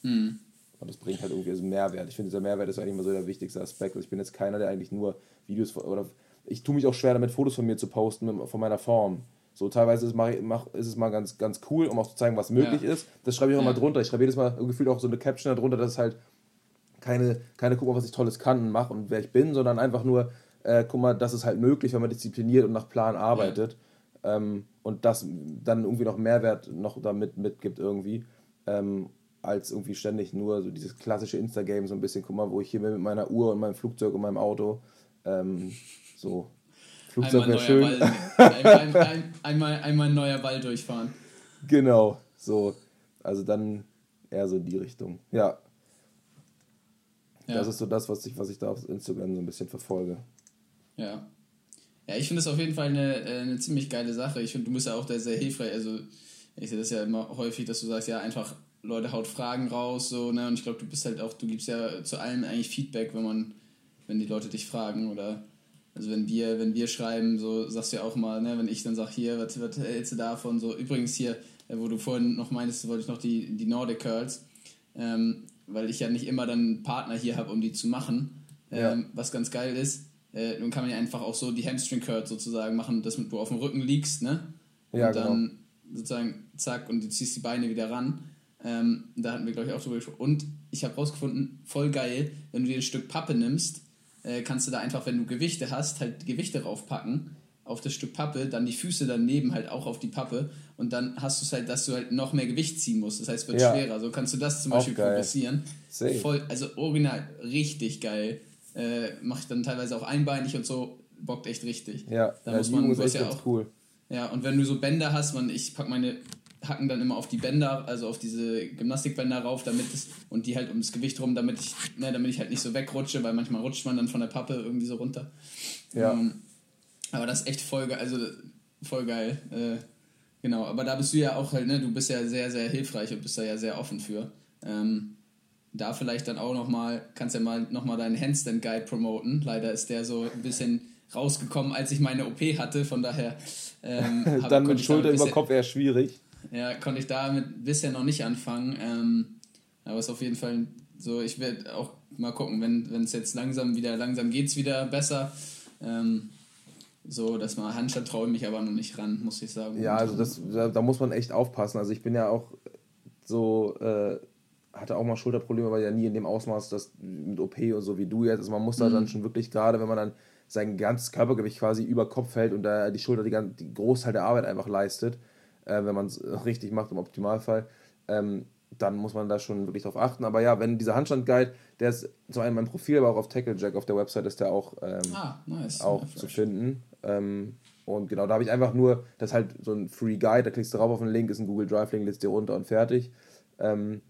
[SPEAKER 2] Mhm. Und das bringt halt irgendwie so Mehrwert. Ich finde, dieser Mehrwert ist eigentlich immer so der wichtigste Aspekt. Also ich bin jetzt keiner, der eigentlich nur Videos oder ich tue mich auch schwer damit, Fotos von mir zu posten, von meiner Form. So teilweise ist, mach, mach, ist es mal ganz, ganz cool, um auch zu zeigen, was möglich ja. ist. Das schreibe ich auch ja. mal drunter. Ich schreibe jedes Mal gefühlt auch so eine Caption darunter, dass es halt keine, keine guck mal, was ich Tolles kann und mache und wer ich bin, sondern einfach nur, äh, guck mal, das ist halt möglich, wenn man diszipliniert und nach Plan arbeitet. Ja. Ähm, und das dann irgendwie noch Mehrwert noch damit mitgibt irgendwie. Ähm, als irgendwie ständig nur so dieses klassische Insta-Game, so ein bisschen, guck mal, wo ich hier bin mit meiner Uhr und meinem Flugzeug und meinem Auto. Ähm, so, Flugzeug wäre schön.
[SPEAKER 1] Ball, ein, ein, einmal, einmal ein neuer Ball durchfahren.
[SPEAKER 2] Genau, so. Also dann eher so in die Richtung. Ja. Ja. Das ist so das, was ich, was ich da auf Instagram so ein bisschen verfolge.
[SPEAKER 1] Ja. Ja, ich finde es auf jeden Fall eine, äh, eine ziemlich geile Sache. Ich finde, du bist ja auch da sehr hilfreich. Also, ich sehe das ja immer häufig, dass du sagst, ja, einfach Leute haut Fragen raus, so, ne? Und ich glaube, du bist halt auch, du gibst ja zu allem eigentlich Feedback, wenn man, wenn die Leute dich fragen oder also wenn wir, wenn wir schreiben, so sagst du ja auch mal, ne, wenn ich dann sage, hier, was, was hältst du davon? So, übrigens hier, äh, wo du vorhin noch meintest, wollte ich noch die, die Nordic Curls, ähm, weil ich ja nicht immer dann einen Partner hier habe, um die zu machen. Ähm, ja. Was ganz geil ist, äh, nun kann man ja einfach auch so die Hamstring Curls sozusagen machen, dass du auf dem Rücken liegst, ne? Ja, und dann genau. sozusagen zack und du ziehst die Beine wieder ran. Ähm, da hatten wir, glaube ich, auch drüber gesprochen. Und ich habe rausgefunden, voll geil, wenn du dir ein Stück Pappe nimmst, äh, kannst du da einfach, wenn du Gewichte hast, halt Gewichte raufpacken auf das Stück Pappe, dann die Füße daneben halt auch auf die Pappe und dann hast du es halt, dass du halt noch mehr Gewicht ziehen musst. Das heißt, es wird ja. schwerer. So kannst du das zum auch Beispiel progressieren. Voll, also original, richtig geil. Äh, Mache ich dann teilweise auch einbeinig und so, bockt echt richtig. Ja, da ja, muss man, ist ja auch, cool. Ja, und wenn du so Bänder hast, man, ich pack meine Hacken dann immer auf die Bänder, also auf diese Gymnastikbänder rauf, damit es, und die halt ums Gewicht rum, damit ich, ne, damit ich halt nicht so wegrutsche, weil manchmal rutscht man dann von der Pappe irgendwie so runter. Ja. Ähm, aber das ist echt voll geil, also voll geil. Äh, genau, aber da bist du ja auch halt, ne, du bist ja sehr, sehr hilfreich und bist da ja sehr offen für. Ähm, da vielleicht dann auch nochmal, kannst ja mal nochmal deinen Handstand Guide promoten. Leider ist der so ein bisschen rausgekommen, als ich meine OP hatte, von daher. Ähm,
[SPEAKER 2] dann mit Schulter über Kopf eher schwierig.
[SPEAKER 1] Ja, konnte ich damit bisher noch nicht anfangen. Ähm, aber es ist auf jeden Fall so, ich werde auch mal gucken, wenn es jetzt langsam wieder, langsam geht es wieder besser. Ähm, so, dass man Handstand traue ich mich aber noch nicht ran, muss ich sagen.
[SPEAKER 2] Ja, also das, da, da, muss man echt aufpassen. Also ich bin ja auch so, äh, hatte auch mal Schulterprobleme, aber ja nie in dem Ausmaß, das mit OP und so wie du jetzt. Also man muss da
[SPEAKER 1] Mhm.
[SPEAKER 2] dann schon wirklich, gerade wenn man dann sein ganzes Körpergewicht quasi über Kopf hält und da die Schulter die, die Großteil der Arbeit einfach leistet, äh, wenn man es richtig macht im Optimalfall, ähm, dann muss man da schon wirklich drauf achten. Aber ja, wenn dieser Handstand-Guide, der ist zum einen mein Profil, aber auch auf Tacklejack auf der Website ist der auch, ähm,
[SPEAKER 1] Ah, nice.
[SPEAKER 2] auch
[SPEAKER 1] Ja,
[SPEAKER 2] zu finden. Ähm, und genau, da habe ich einfach nur, das ist halt so ein Free Guide, da klickst du drauf auf den Link, ist ein Google Drive-Link, lädst dir runter und fertig. Ähm,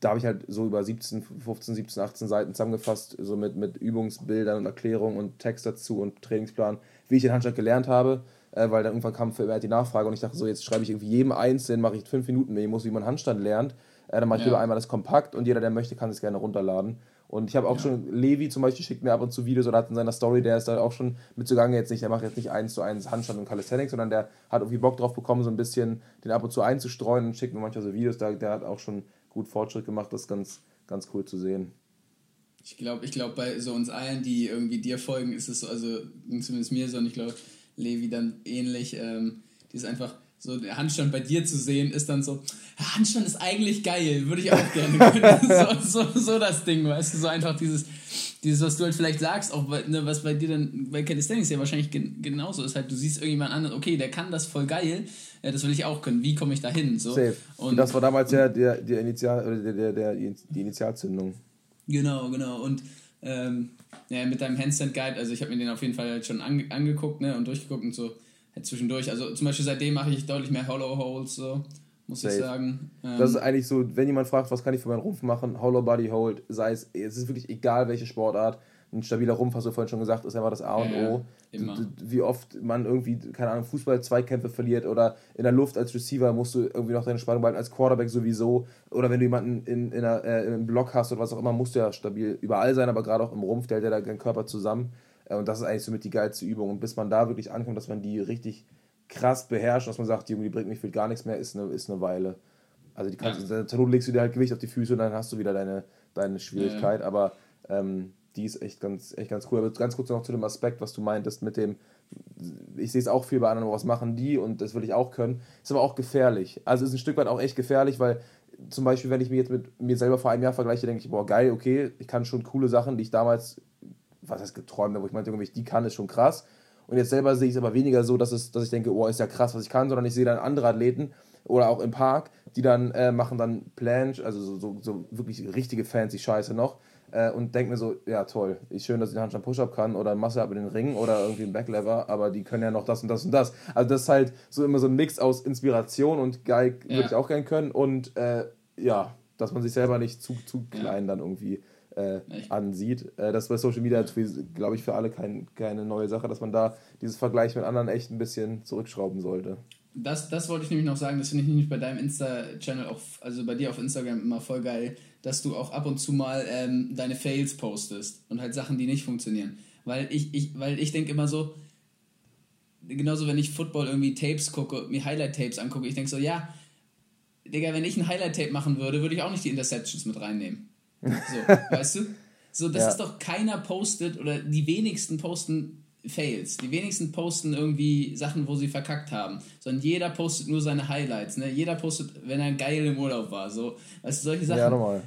[SPEAKER 2] da habe ich halt so über 17, 15, 17, 18 Seiten zusammengefasst, so mit, mit Übungsbildern und Erklärungen und Text dazu und Trainingsplan, wie ich den Handstand gelernt habe, äh, weil dann irgendwann kam vermehrt die Nachfrage und ich dachte so, jetzt schreibe ich irgendwie jedem Einzelnen, mache ich fünf Minuten Memos, wie man Handstand lernt. Äh, dann mache ich
[SPEAKER 1] Ja.
[SPEAKER 2] lieber einmal das kompakt und jeder, der möchte, kann es gerne runterladen. Und ich habe auch schon, Levi zum Beispiel schickt mir ab und zu Videos oder hat in seiner Story, der ist da auch schon mit zugange jetzt nicht, der macht jetzt nicht eins zu eins Handstand und Calisthenics, sondern der hat irgendwie Bock drauf bekommen, so ein bisschen den ab und zu einzustreuen und schickt mir manchmal so Videos, da, der hat auch schon gut Fortschritt gemacht, das ist ganz, ganz cool zu sehen.
[SPEAKER 1] Ich glaube, ich glaub, bei so uns allen, die irgendwie dir folgen, ist es so, also zumindest mir so und ich glaube, Levi dann ähnlich. Ähm, die ist einfach so, der Handstand bei dir zu sehen, ist dann so, "Ja, Handstand ist eigentlich geil, würde ich auch gerne können. so, so, so das Ding, weißt du, so einfach dieses, dieses, was du halt vielleicht sagst, auch bei- ne, was bei dir dann bei Calisthenics ja wahrscheinlich gen genauso ist, halt, du siehst irgendjemand anderen, okay, der kann das voll geil, ja, das will ich auch können, wie komme ich da hin? So.
[SPEAKER 2] Safe.
[SPEAKER 1] Und
[SPEAKER 2] das war damals ja der, der Initial, oder der, der, der, die Initialzündung.
[SPEAKER 1] Genau, genau. Und ähm, ja, mit deinem Handstand Guide, also ich habe mir den auf jeden Fall halt schon ange angeguckt ne, und durchgeguckt und so zwischendurch. Also zum Beispiel seitdem mache ich deutlich mehr Hollow Holds, so, muss ich
[SPEAKER 2] Safe.
[SPEAKER 1] sagen. Ähm,
[SPEAKER 2] Das ist eigentlich so, wenn jemand fragt, was kann ich für meinen Rumpf machen, Hollow Body Hold, sei es, es ist wirklich egal, welche Sportart. Ein stabiler Rumpf, hast du vorhin schon gesagt, ist einfach das A und
[SPEAKER 1] Ja,
[SPEAKER 2] O.
[SPEAKER 1] immer.
[SPEAKER 2] Wie oft man irgendwie, keine Ahnung, Fußball-Zweikämpfe verliert oder in der Luft als Receiver musst du irgendwie noch deine Spannung behalten, als Quarterback sowieso. Oder wenn du jemanden in, in einer, äh, im Block hast oder was auch immer, musst du ja stabil überall sein, aber gerade auch im Rumpf, der hält ja da deinen Körper zusammen. Äh, Und das ist eigentlich somit die geilste Übung. Und bis man da wirklich ankommt, dass man die richtig krass beherrscht, dass man sagt, Junge, die bringt mich für gar nichts mehr, ist eine, ist eine Weile. Also die kannst,
[SPEAKER 1] Ja.
[SPEAKER 2] ja. Not legst du dir halt Gewicht auf die Füße und dann hast du wieder deine, deine Schwierigkeit. Aber ähm, die ist echt ganz, echt ganz cool. Aber ganz kurz noch zu dem Aspekt, was du meintest mit dem, ich sehe es auch viel bei anderen, was machen die und das will ich auch können. Ist aber auch gefährlich. Also ist ein Stück weit auch echt gefährlich, weil zum Beispiel, wenn ich mich jetzt mit mir selber vor einem Jahr vergleiche, denke ich, boah, geil, okay, ich kann schon coole Sachen, die ich damals, was heißt geträumt, wo ich meinte, irgendwie, die kann, ist schon krass. Und jetzt selber sehe ich es aber weniger so, dass, es, dass ich denke, oh, ist ja krass, was ich kann, sondern ich sehe dann andere Athleten oder auch im Park, die dann äh, machen dann Planche, also so, so, so wirklich richtige fancy Scheiße noch äh, und denke mir so, ja toll, ist schön, dass ich einen Handstand Push-Up kann oder ein Muscle-Up in den Ring oder irgendwie ein Backlever, aber die können ja noch das und das und das. Also das ist halt so immer so ein Mix aus Inspiration und geil
[SPEAKER 1] Ja.
[SPEAKER 2] würde ich auch gern können und äh, ja, dass man sich selber nicht zu, zu klein dann irgendwie äh, ansieht. Äh, das ist bei Social Media, glaube ich, für alle kein, keine neue Sache, dass man da dieses Vergleich mit anderen echt ein bisschen zurückschrauben sollte.
[SPEAKER 1] Das, das wollte ich nämlich noch sagen, das finde ich nämlich bei deinem Insta-Channel auch, also bei dir auf Instagram immer voll geil, dass du auch ab und zu mal ähm, deine Fails postest und halt Sachen, die nicht funktionieren. Weil ich, ich, weil ich denke immer so, genauso wenn ich Football irgendwie Tapes gucke, mir Highlight-Tapes angucke, ich denke so, ja, Digga, wenn ich ein Highlight-Tape machen würde, würde ich auch nicht die Interceptions mit reinnehmen. So, weißt du? So, das
[SPEAKER 2] Ja.
[SPEAKER 1] ist doch keiner postet oder die wenigsten posten Fails. Die wenigsten posten irgendwie Sachen, wo sie verkackt haben. Sondern jeder postet nur seine Highlights. Ne? Jeder postet, wenn er geil im Urlaub war. So, weißt du, solche Sachen.
[SPEAKER 2] Ja, nochmal.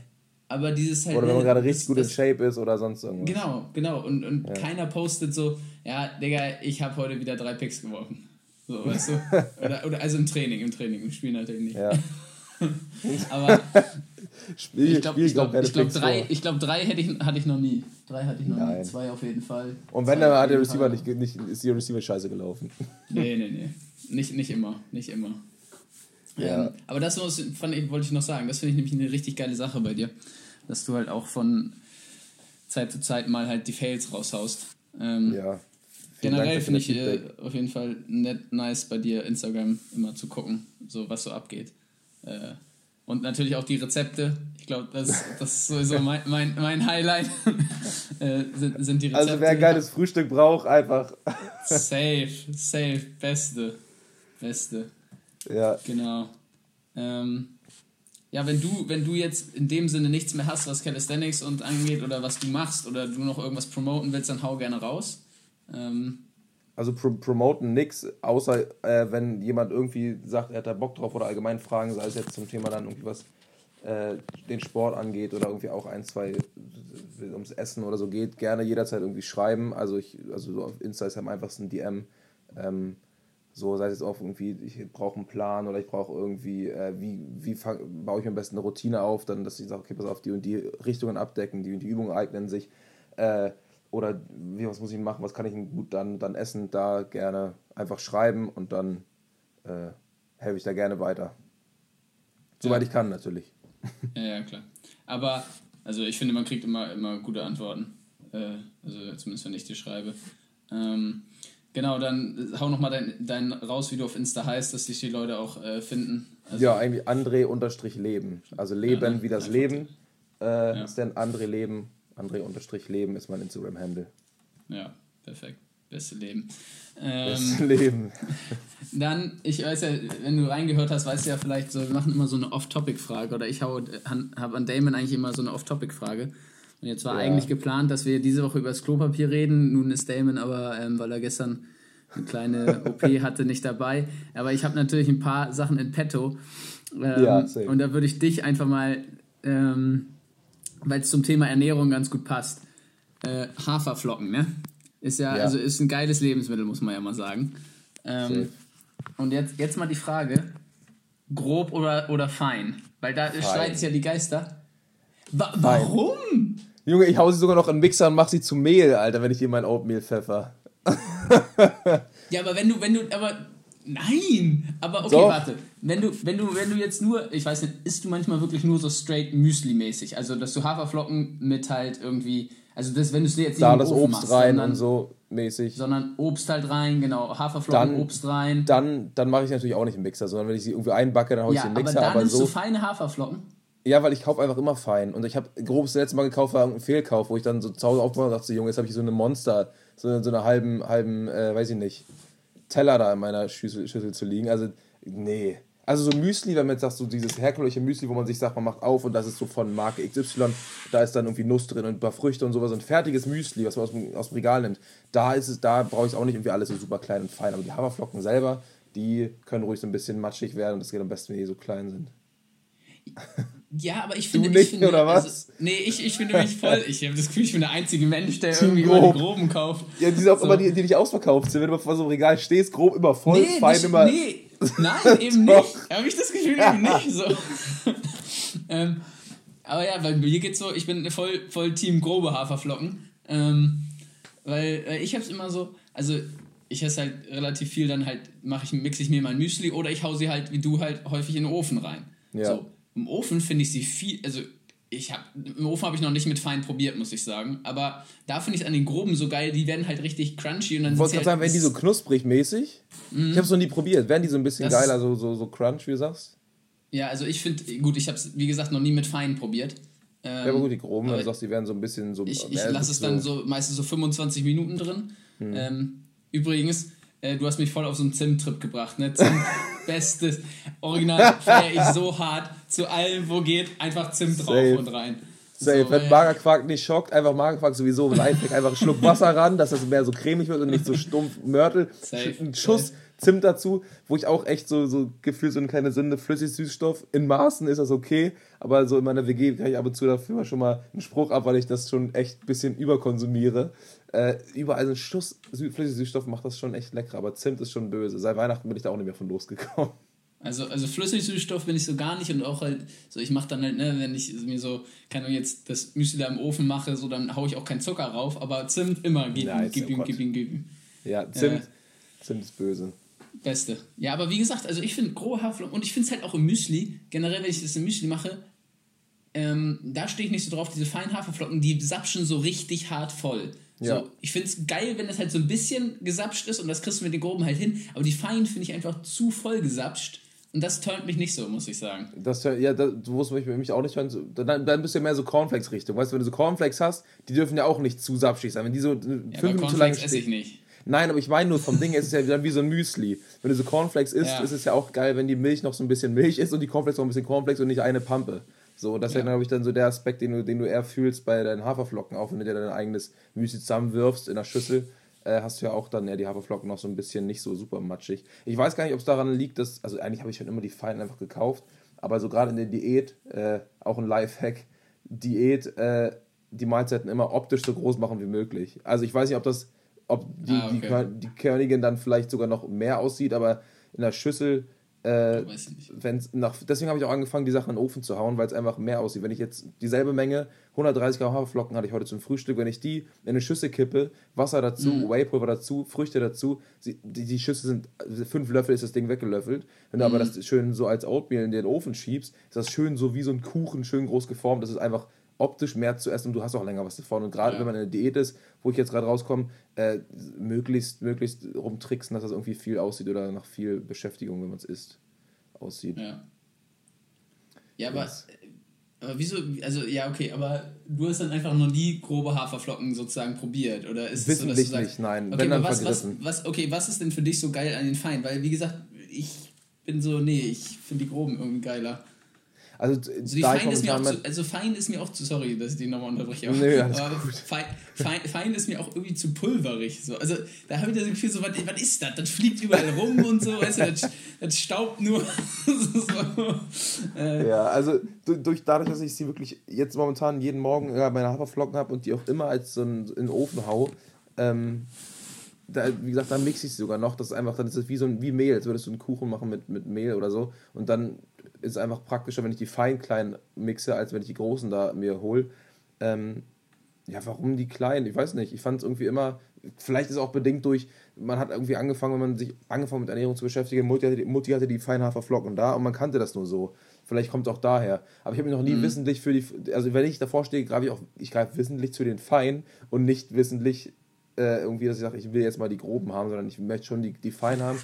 [SPEAKER 1] Aber dieses halt.
[SPEAKER 2] Oder wenn man gerade richtig
[SPEAKER 1] das-
[SPEAKER 2] gut in Shape ist oder sonst irgendwas.
[SPEAKER 1] Genau, genau. Und, und keiner postet so, ja, Digga, ich habe heute wieder drei Picks geworfen. So, weißt du? Oder, oder also im Training, im Training, im Spiel natürlich nicht.
[SPEAKER 2] Ja.
[SPEAKER 1] Aber
[SPEAKER 2] Spiel,
[SPEAKER 1] ich glaube, glaub, glaub, drei, ich glaub, drei hätte ich, hatte ich noch nie. Drei hatte ich noch
[SPEAKER 2] Nein.
[SPEAKER 1] nie. Zwei auf jeden Fall.
[SPEAKER 2] Und wenn, dann hat der Receiver nicht, nicht, ist die Receiver scheiße gelaufen.
[SPEAKER 1] Nee, nee, nee. Nicht, nicht immer. Nicht immer.
[SPEAKER 2] Ja.
[SPEAKER 1] Ähm, aber das muss, fand ich, wollte ich noch sagen. Das finde ich nämlich eine richtig geile Sache bei dir. Dass du halt auch von Zeit zu Zeit mal halt die Fails raushaust. Ähm,
[SPEAKER 2] Ja. Vielen
[SPEAKER 1] Generell finde ich äh, auf jeden Fall nett, nice bei dir Instagram immer zu gucken, so was so abgeht. Äh, und natürlich auch die Rezepte. Ich glaube, das, das ist sowieso mein, mein, mein Highlight. äh, sind, sind die Rezepte.
[SPEAKER 2] Also wer ein geiles Frühstück braucht, einfach.
[SPEAKER 1] Safe, safe, beste. Beste.
[SPEAKER 2] Ja.
[SPEAKER 1] Genau. Ähm, ja, wenn du, wenn du jetzt in dem Sinne nichts mehr hast, was Calisthenics und angeht oder was du machst oder du noch irgendwas promoten willst, dann hau gerne raus. Ähm,
[SPEAKER 2] Also pro promoten nix, außer äh, wenn jemand irgendwie sagt, er hat da Bock drauf oder allgemein Fragen, sei es jetzt zum Thema dann irgendwie was äh, den Sport angeht oder irgendwie auch ein, zwei ums Essen oder so geht, gerne jederzeit irgendwie schreiben. Also ich, also so auf Insta ist am einfachsten DM. Ähm, so, sei es jetzt auch irgendwie, ich brauche einen Plan oder ich brauche irgendwie, äh, wie, wie fang, baue ich am besten eine Routine auf, dann, dass ich sage, okay, pass auf, die und die Richtungen abdecken, die und die Übungen eignen sich. Äh, oder wie, was muss ich machen, was kann ich gut dann, dann essen, da gerne einfach schreiben und dann äh, helfe ich da gerne weiter. Soweit ja. ich kann, natürlich.
[SPEAKER 1] Ja, ja, klar. Aber, also ich finde, man kriegt immer, immer gute Antworten. Äh, also zumindest, wenn ich dir schreibe. Ähm, genau, dann hau nochmal dein, dein raus, wie du auf Insta heißt, dass sich die Leute auch äh, finden.
[SPEAKER 2] Also, ja, eigentlich André-Leben. Also Leben ja, wie das Leben. Äh, ja. Ist denn André Leben. André-Leben ist mein Instagram-Handle.
[SPEAKER 1] Ja, perfekt. Beste Leben. Ähm, Beste Leben. dann, ich weiß ja, wenn du reingehört hast, weißt du ja vielleicht so, wir machen immer so eine Off-Topic-Frage oder ich habe an Damon eigentlich immer so eine Off-Topic-Frage. Und jetzt war ja. eigentlich geplant, dass wir diese Woche über das Klopapier reden. Nun ist Damon aber, ähm, weil er gestern eine kleine OP hatte, nicht dabei. Aber ich habe natürlich ein paar Sachen in petto. Ähm, ja, und da würde ich dich einfach mal, ähm, weil es zum Thema Ernährung ganz gut passt, äh, Haferflocken, ne? Ist ja, ja, also ist ein geiles Lebensmittel, muss man ja mal sagen. Ähm, und jetzt, jetzt mal die Frage: grob oder, oder fein? Weil da fein. streiten sich ja die Geister. Wa warum?
[SPEAKER 2] Junge, ich hau sie sogar noch in den Mixer und mach sie zu Mehl, Alter, wenn ich ihr mein Oatmeal pfeffer.
[SPEAKER 1] ja, aber wenn du, wenn du, aber nein, aber okay, Doch. warte. Wenn du, wenn du, wenn du jetzt nur, ich weiß nicht, isst du manchmal wirklich nur so straight Müsli-mäßig? Also, dass du Haferflocken mit halt irgendwie also das, wenn du es jetzt nicht da das Obst machst, rein sondern, und so mäßig. Sondern Obst halt rein, genau, Haferflocken,
[SPEAKER 2] dann,
[SPEAKER 1] Obst rein.
[SPEAKER 2] Dann, dann mache ich natürlich auch nicht im Mixer, sondern wenn ich sie irgendwie einbacke, dann haue ja, ich sie im Mixer.
[SPEAKER 1] Aber dann aber nimmst so, du feine Haferflocken?
[SPEAKER 2] Ja, weil ich kaufe einfach immer fein. Und ich habe grobes letzte Mal gekauft, war ein Fehlkauf, wo ich dann so zu Hause aufgemacht und dachte, Junge, jetzt habe ich so eine Monster, so, so eine halben, halben, äh, weiß ich nicht, Teller da in meiner Schüssel, Schüssel zu liegen. Also, nee. Also so Müsli, wenn man jetzt sagt, so dieses herkömmliche Müsli, wo man sich sagt, man macht auf und das ist so von Marke XY, da ist dann irgendwie Nuss drin und ein paar Früchte und sowas, ein fertiges Müsli, was man aus dem, aus dem Regal nimmt, da ist es, da brauche ich auch nicht irgendwie alles so super klein und fein. Aber die Haferflocken selber, die können ruhig so ein bisschen matschig werden und das geht am besten, wenn die so klein sind.
[SPEAKER 1] Ja, aber ich finde. Du nicht, ich finde, oder was? Also, nee, ich, ich finde mich voll. Ich habe das Gefühl, ich bin der einzige Mensch, der irgendwie grob. die groben kauft.
[SPEAKER 2] Ja, die sind auch so. immer die, die nicht ausverkauft sind. Wenn du vor so einem Regal stehst, grob immer voll, nee, fein nicht, immer. Nee,
[SPEAKER 1] Nein, eben nicht. Habe ich das Gefühl eben nicht so. ähm, aber ja, weil mir geht's so, ich bin voll, voll Team grobe Haferflocken. Ähm, weil, weil ich hab's immer so, also ich esse halt relativ viel, dann halt mache ich, mixe ich mir mein Müsli oder ich hau sie halt, wie du halt, häufig in den Ofen rein. Ja. So, im Ofen finde ich sie viel, also ich habe im Ofen habe ich noch nicht mit fein probiert, muss ich sagen. Aber da finde ich es an den groben so geil, die werden halt richtig crunchy und dann. Ich wollte
[SPEAKER 2] gerade halt sagen, werden die so knusprig mäßig? Mhm. Ich habe es noch nie probiert. Werden die so ein bisschen das geiler, so, so, so crunch, wie du sagst?
[SPEAKER 1] Ja, also ich finde, gut, ich habe es, wie gesagt, noch nie mit fein probiert.
[SPEAKER 2] Ähm, ja, aber gut, die groben, du sagst, die werden so ein bisschen so.
[SPEAKER 1] Ich, ich lasse es dann so meistens so 25 Minuten drin. Mhm. Ähm, übrigens, äh, du hast mich voll auf so einen Zimt-Trip gebracht, ne? Zimt, bestes. Original feiere ich so hart. Zu allem, wo geht, einfach Zimt drauf Safe. und rein.
[SPEAKER 2] Safe. So, Wenn Magerquark nicht schockt, einfach Magerquark sowieso reinfällt, einfach einen Schluck Wasser ran, dass das mehr so cremig wird und nicht so stumpf Mörtel. Safe. Ein Schuss Safe. Zimt dazu, wo ich auch echt so, so gefühlt so eine kleine Sünde Flüssig-Süßstoff. In Maßen ist das okay, aber so in meiner WG kann ich ab und zu dafür schon mal einen Spruch ab, weil ich das schon echt ein bisschen überkonsumiere. Äh, überall so ein Schuss Flüssig-Süßstoff macht das schon echt lecker, aber Zimt ist schon böse. Seit Weihnachten bin ich da auch nicht mehr von losgekommen.
[SPEAKER 1] Also, also Flüssigsüßstoff bin ich so gar nicht und auch halt, so ich mache dann halt, ne, wenn ich mir so, keine Ahnung, jetzt das Müsli da im Ofen mache, so dann haue ich auch keinen Zucker rauf, aber Zimt immer, gib ihm, gib ihm, gib ihm, gib ihm.
[SPEAKER 2] Ja, Zimt, äh, Zimt ist böse.
[SPEAKER 1] Beste. Ja, aber wie gesagt, also ich finde grobe Haferflocken und ich finde es halt auch im Müsli, generell, wenn ich das im Müsli mache, ähm, da stehe ich nicht so drauf, diese feinen Haferflocken, die sapschen so richtig hart voll. Ja. So, ich finde es geil, wenn das halt so ein bisschen gesapscht ist und das kriegst du mit den groben halt hin, aber die feinen finde ich einfach zu voll gesapscht. Und das turnt mich nicht so, muss ich sagen.
[SPEAKER 2] Das, ja, das, du musst mich, mich auch nicht hören. Dann, dann bist du ja mehr so Cornflakes-Richtung. Weißt du, wenn du so Cornflakes hast, die dürfen ja auch nicht zu sapschig sein. Wenn die so ja, fünf Minuten lang esse ich nicht. Nein, aber ich meine nur vom Ding, es ist ja dann wie so ein Müsli. Wenn du so Cornflakes isst, ja. ist es ja auch geil, wenn die Milch noch so ein bisschen Milch ist und die Cornflakes noch ein bisschen Cornflakes und nicht eine Pampe. So, das ja. ist ja, glaube ich, dann so der Aspekt, den du, den du eher fühlst bei deinen Haferflocken, auch wenn du dir dein eigenes Müsli zusammenwirfst in der Schüssel äh, hast du ja auch dann ja die Haferflocken noch so ein bisschen nicht so super matschig. Ich weiß gar nicht, ob es daran liegt, dass, also eigentlich habe ich schon immer die Feinen einfach gekauft, Aber so gerade in der Diät, äh, auch ein Lifehack, Diät, äh, die Mahlzeiten immer optisch so groß machen wie möglich. Also ich weiß nicht, ob das, ob die, ah, okay. die, die Königin dann vielleicht sogar noch mehr aussieht, aber in der Schüssel äh, wenn's nach, deswegen habe ich auch angefangen, die Sachen in den Ofen zu hauen, weil es einfach mehr aussieht. Wenn ich jetzt dieselbe Menge, 130 Gramm Haferflocken hatte ich heute zum Frühstück, wenn ich die in eine Schüssel kippe, Wasser dazu, mhm. Wheypulver dazu, Früchte dazu, die, die Schüssel sind, fünf Löffel ist das Ding weggelöffelt. Wenn du mhm. aber das schön so als Oatmeal in den Ofen schiebst, ist das schön so wie so ein Kuchen, schön groß geformt. Das ist einfach optisch mehr zu essen und du hast auch länger was davon. Und gerade ja. wenn man in der Diät ist, wo ich jetzt gerade rauskomme, äh, möglichst, möglichst rumtricksen, dass das irgendwie viel aussieht oder nach viel Beschäftigung, wenn man es isst, aussieht.
[SPEAKER 1] Ja. Ja, aber, yes. aber wieso, also ja, okay, aber du hast dann einfach noch nie grobe Haferflocken sozusagen probiert, oder ist es so, dass du sagst, nicht, nein, okay, wenn dann was, was, was, okay, was ist denn für dich so geil an den Feinen? Weil, wie gesagt, ich bin so, nee, ich finde die groben irgendwie geiler. Also, also die fein ist mir auch zu, also fein ist mir auch zu, sorry, dass ich die nochmal unterbreche. Nö, aber fein, fein, fein, ist mir auch irgendwie zu pulverig. So. Also da habe ich das Gefühl, so, was, was ist das? Das fliegt überall rum und so, weißt du, das, das staubt nur.
[SPEAKER 2] so, äh. Ja, also durch, dadurch, dass ich sie wirklich jetzt momentan jeden Morgen ja, meine Haferflocken habe und die auch immer als so in, in den Ofen hau, ähm, da, wie gesagt, dann mixe ich sie sogar noch. Das ist einfach, dann ist es wie so ein wie Mehl, als würdest du einen Kuchen machen mit, mit Mehl oder so. Und dann ist es einfach praktischer, wenn ich die fein kleinen mixe, als wenn ich die großen da mir hole. Ähm, ja, warum die kleinen? Ich weiß nicht. Ich fand es irgendwie immer, vielleicht ist es auch bedingt durch, man hat irgendwie angefangen, wenn man sich angefangen mit Ernährung zu beschäftigen, Mutti hatte, Mutti hatte die Feinhaferflocken da und man kannte das nur so. Vielleicht kommt es auch daher. Aber ich habe mich noch nie mhm. wissentlich für die, also wenn ich davor stehe, greife ich auch, ich greife wissentlich zu den Feinen und nicht wissentlich äh, irgendwie, dass ich sage, ich will jetzt mal die groben haben, sondern ich möchte schon die, die feinen haben.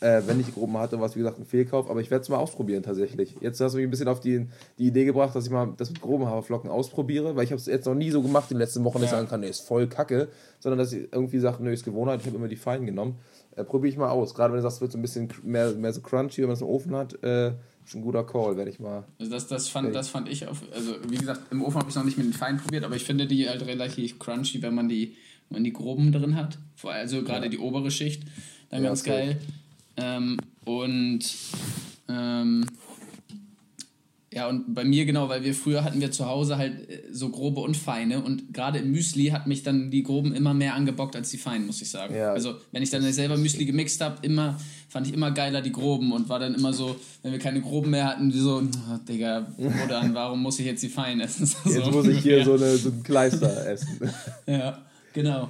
[SPEAKER 2] Äh, wenn ich groben hatte, war es wie gesagt ein Fehlkauf, aber ich werde es mal ausprobieren tatsächlich. Jetzt hast du mich ein bisschen auf die, die Idee gebracht, dass ich mal das mit groben Haferflocken ausprobiere, weil ich habe es jetzt noch nie so gemacht in den letzten Wochen, dass ja. ich sagen kann, nee, ist voll kacke, sondern dass ich irgendwie sage, nö, ist Gewohnheit, ich habe immer die feinen genommen. Äh, Probiere ich mal aus. Gerade wenn du sagst, es wird so ein bisschen mehr, mehr so crunchy, wenn man es im Ofen hat, äh, ist ein guter Call, werde ich mal.
[SPEAKER 1] Also das, das, fand, das fand ich auf, also wie gesagt, im Ofen habe ich noch nicht mit den Feinen probiert, aber ich finde die halt relativ crunchy, wenn man die wenn man die groben drin hat. Also gerade ja. die obere Schicht. Dann ja, ganz geil. Ähm, und ähm, ja, und bei mir genau, weil wir früher hatten wir zu Hause halt äh, so grobe und feine und gerade im Müsli hat mich dann die groben immer mehr angebockt als die feinen, muss ich sagen. Ja. Also wenn ich dann selber Müsli gemixt habe, immer fand ich immer geiler die groben und war dann immer so, wenn wir keine groben mehr hatten, wie so, oh, Digga, Bruder, warum muss ich jetzt die feinen essen? So. Jetzt muss ich hier ja. so, eine, so ein Kleister essen. ja. Genau.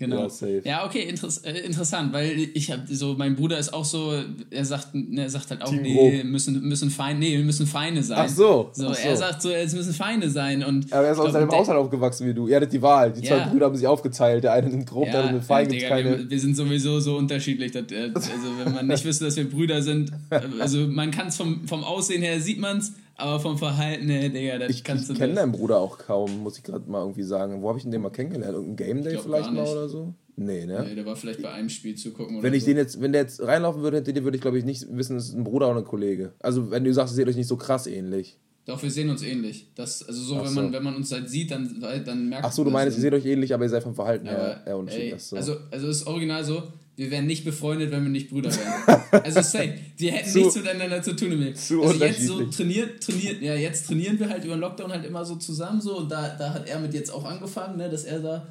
[SPEAKER 1] Genau. Ja, ja okay, interess äh, interessant, weil ich habe so, mein Bruder ist auch so, er sagt, er sagt halt auch, Team nee, müssen, müssen fein, nee, wir müssen Feine sein. Ach so. so, Ach so. Er sagt so, es müssen Feine sein. Und
[SPEAKER 2] Aber er ist aus seinem Haushalt aufgewachsen wie du. Ihr hattet die Wahl. Die zwei Brüder haben sich aufgeteilt. Der eine nimmt grob, ja, der andere fein.
[SPEAKER 1] Ja, keine... wir, wir, sind sowieso so unterschiedlich. Dass, äh, also wenn man nicht wüsste, dass wir Brüder sind, äh, also man kann es vom, vom Aussehen her, sieht man es, aber vom Verhalten her, Digga, das
[SPEAKER 2] ich, kannst ich du. Ich kenne deinen Bruder auch kaum, muss ich gerade mal irgendwie sagen. Wo habe ich ihn denn mal kennengelernt? Irgendein Game Day vielleicht mal oder so? Nee, ne?
[SPEAKER 1] Nee, der war vielleicht bei einem Spiel zu gucken.
[SPEAKER 2] Wenn ich so. den jetzt, wenn der jetzt reinlaufen würde, dir würde ich glaube ich nicht wissen, es ist ein Bruder oder ein Kollege. Also wenn du sagst, ihr seht euch nicht so krass ähnlich.
[SPEAKER 1] Doch, wir sehen uns ähnlich. Das, also so, wenn man, wenn man uns halt sieht, dann, dann merkt
[SPEAKER 2] man. Ach so, du meinst, ihr seht euch ähnlich, aber ihr seid vom Verhalten her eher
[SPEAKER 1] unterschiedlich. So. Also, also ist original so, wir wären nicht befreundet, wenn wir nicht Brüder wären. also safe. Die hätten zu, nichts miteinander zu tun. Mehr. Zu also jetzt so trainiert, trainiert, ja, jetzt trainieren wir halt über den Lockdown halt immer so zusammen so und da, da hat er mit jetzt auch angefangen, ne, dass er da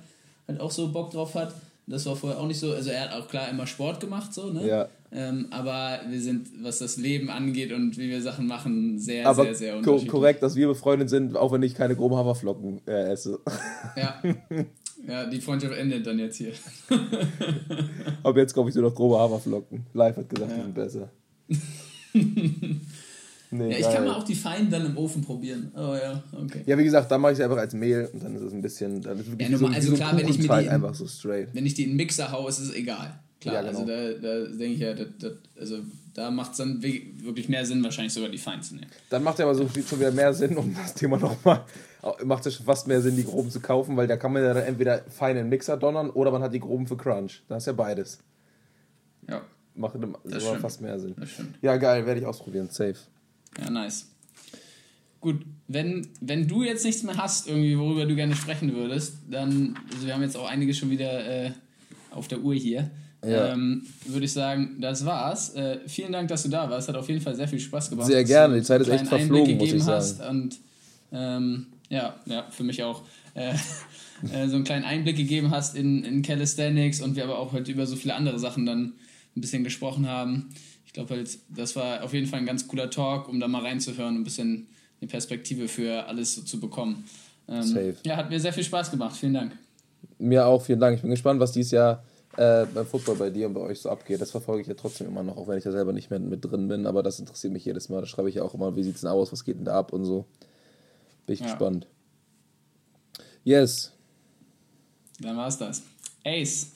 [SPEAKER 1] halt auch so Bock drauf hat. Das war vorher auch nicht so. Also er hat auch klar immer Sport gemacht, so, ne? Ja. Ähm, aber wir sind, was das Leben angeht und wie wir Sachen machen, sehr, aber sehr, sehr
[SPEAKER 2] unterschiedlich. korrekt, dass wir befreundet sind, auch wenn ich keine groben Haferflocken äh, esse.
[SPEAKER 1] Ja. Ja, die Freundschaft endet dann jetzt hier.
[SPEAKER 2] aber jetzt komme ich nur noch grobe Haferflocken. Live hat gesagt, ja. die sind besser.
[SPEAKER 1] Nee, ja, ich kann mal auch die Feinen dann im Ofen probieren. Oh ja, okay.
[SPEAKER 2] Ja, wie gesagt, dann mache ich sie einfach als Mehl und dann ist es ein bisschen. Dann ist es ja, normal, so, also klar,
[SPEAKER 1] wenn ich mir die in, einfach so straight. Wenn ich die in den Mixer haue, ist es egal. Klar, ja, genau. also da, da denke ich ja, das, das, also da macht es dann wirklich mehr Sinn, wahrscheinlich sogar die Feinen zu nehmen.
[SPEAKER 2] Dann macht ja aber so viel, schon wieder mehr Sinn, um das Thema nochmal, macht es schon fast mehr Sinn, die groben zu kaufen, weil da kann man ja dann entweder fein in den Mixer donnern oder man hat die groben für Crunch. Da ist ja beides. Ja. Macht fast mehr Sinn. Ja, geil, werde ich ausprobieren, safe.
[SPEAKER 1] Ja, nice. Gut, wenn, wenn du jetzt nichts mehr hast, irgendwie, worüber du gerne sprechen würdest, dann, also wir haben jetzt auch einiges schon wieder äh, auf der Uhr hier. Ja. Ähm, Würde ich sagen, das war's. Äh, vielen Dank, dass du da warst. Hat auf jeden Fall sehr viel Spaß gemacht.
[SPEAKER 2] Sehr gerne. Die Zeit ist echt verflogen, muss ich sagen.
[SPEAKER 1] Und ähm, ja, ja, für mich auch. Äh, äh, so einen kleinen Einblick gegeben hast in, in Calisthenics und wir aber auch heute über so viele andere Sachen dann ein bisschen gesprochen haben. Ich glaube, halt, das war auf jeden Fall ein ganz cooler Talk, um da mal reinzuhören und ein bisschen eine Perspektive für alles so zu bekommen. Ähm, Safe. Ja, hat mir sehr viel Spaß gemacht. Vielen Dank.
[SPEAKER 2] Mir auch, vielen Dank. Ich bin gespannt, was dieses Jahr äh, beim Football bei dir und bei euch so abgeht. Das verfolge ich ja trotzdem immer noch, auch wenn ich da selber nicht mehr mit drin bin. Aber das interessiert mich jedes Mal. Da schreibe ich ja auch immer, wie sieht es denn aus, was geht denn da ab und so. Bin ich ja. gespannt. Yes.
[SPEAKER 1] Dann war's das. Ace.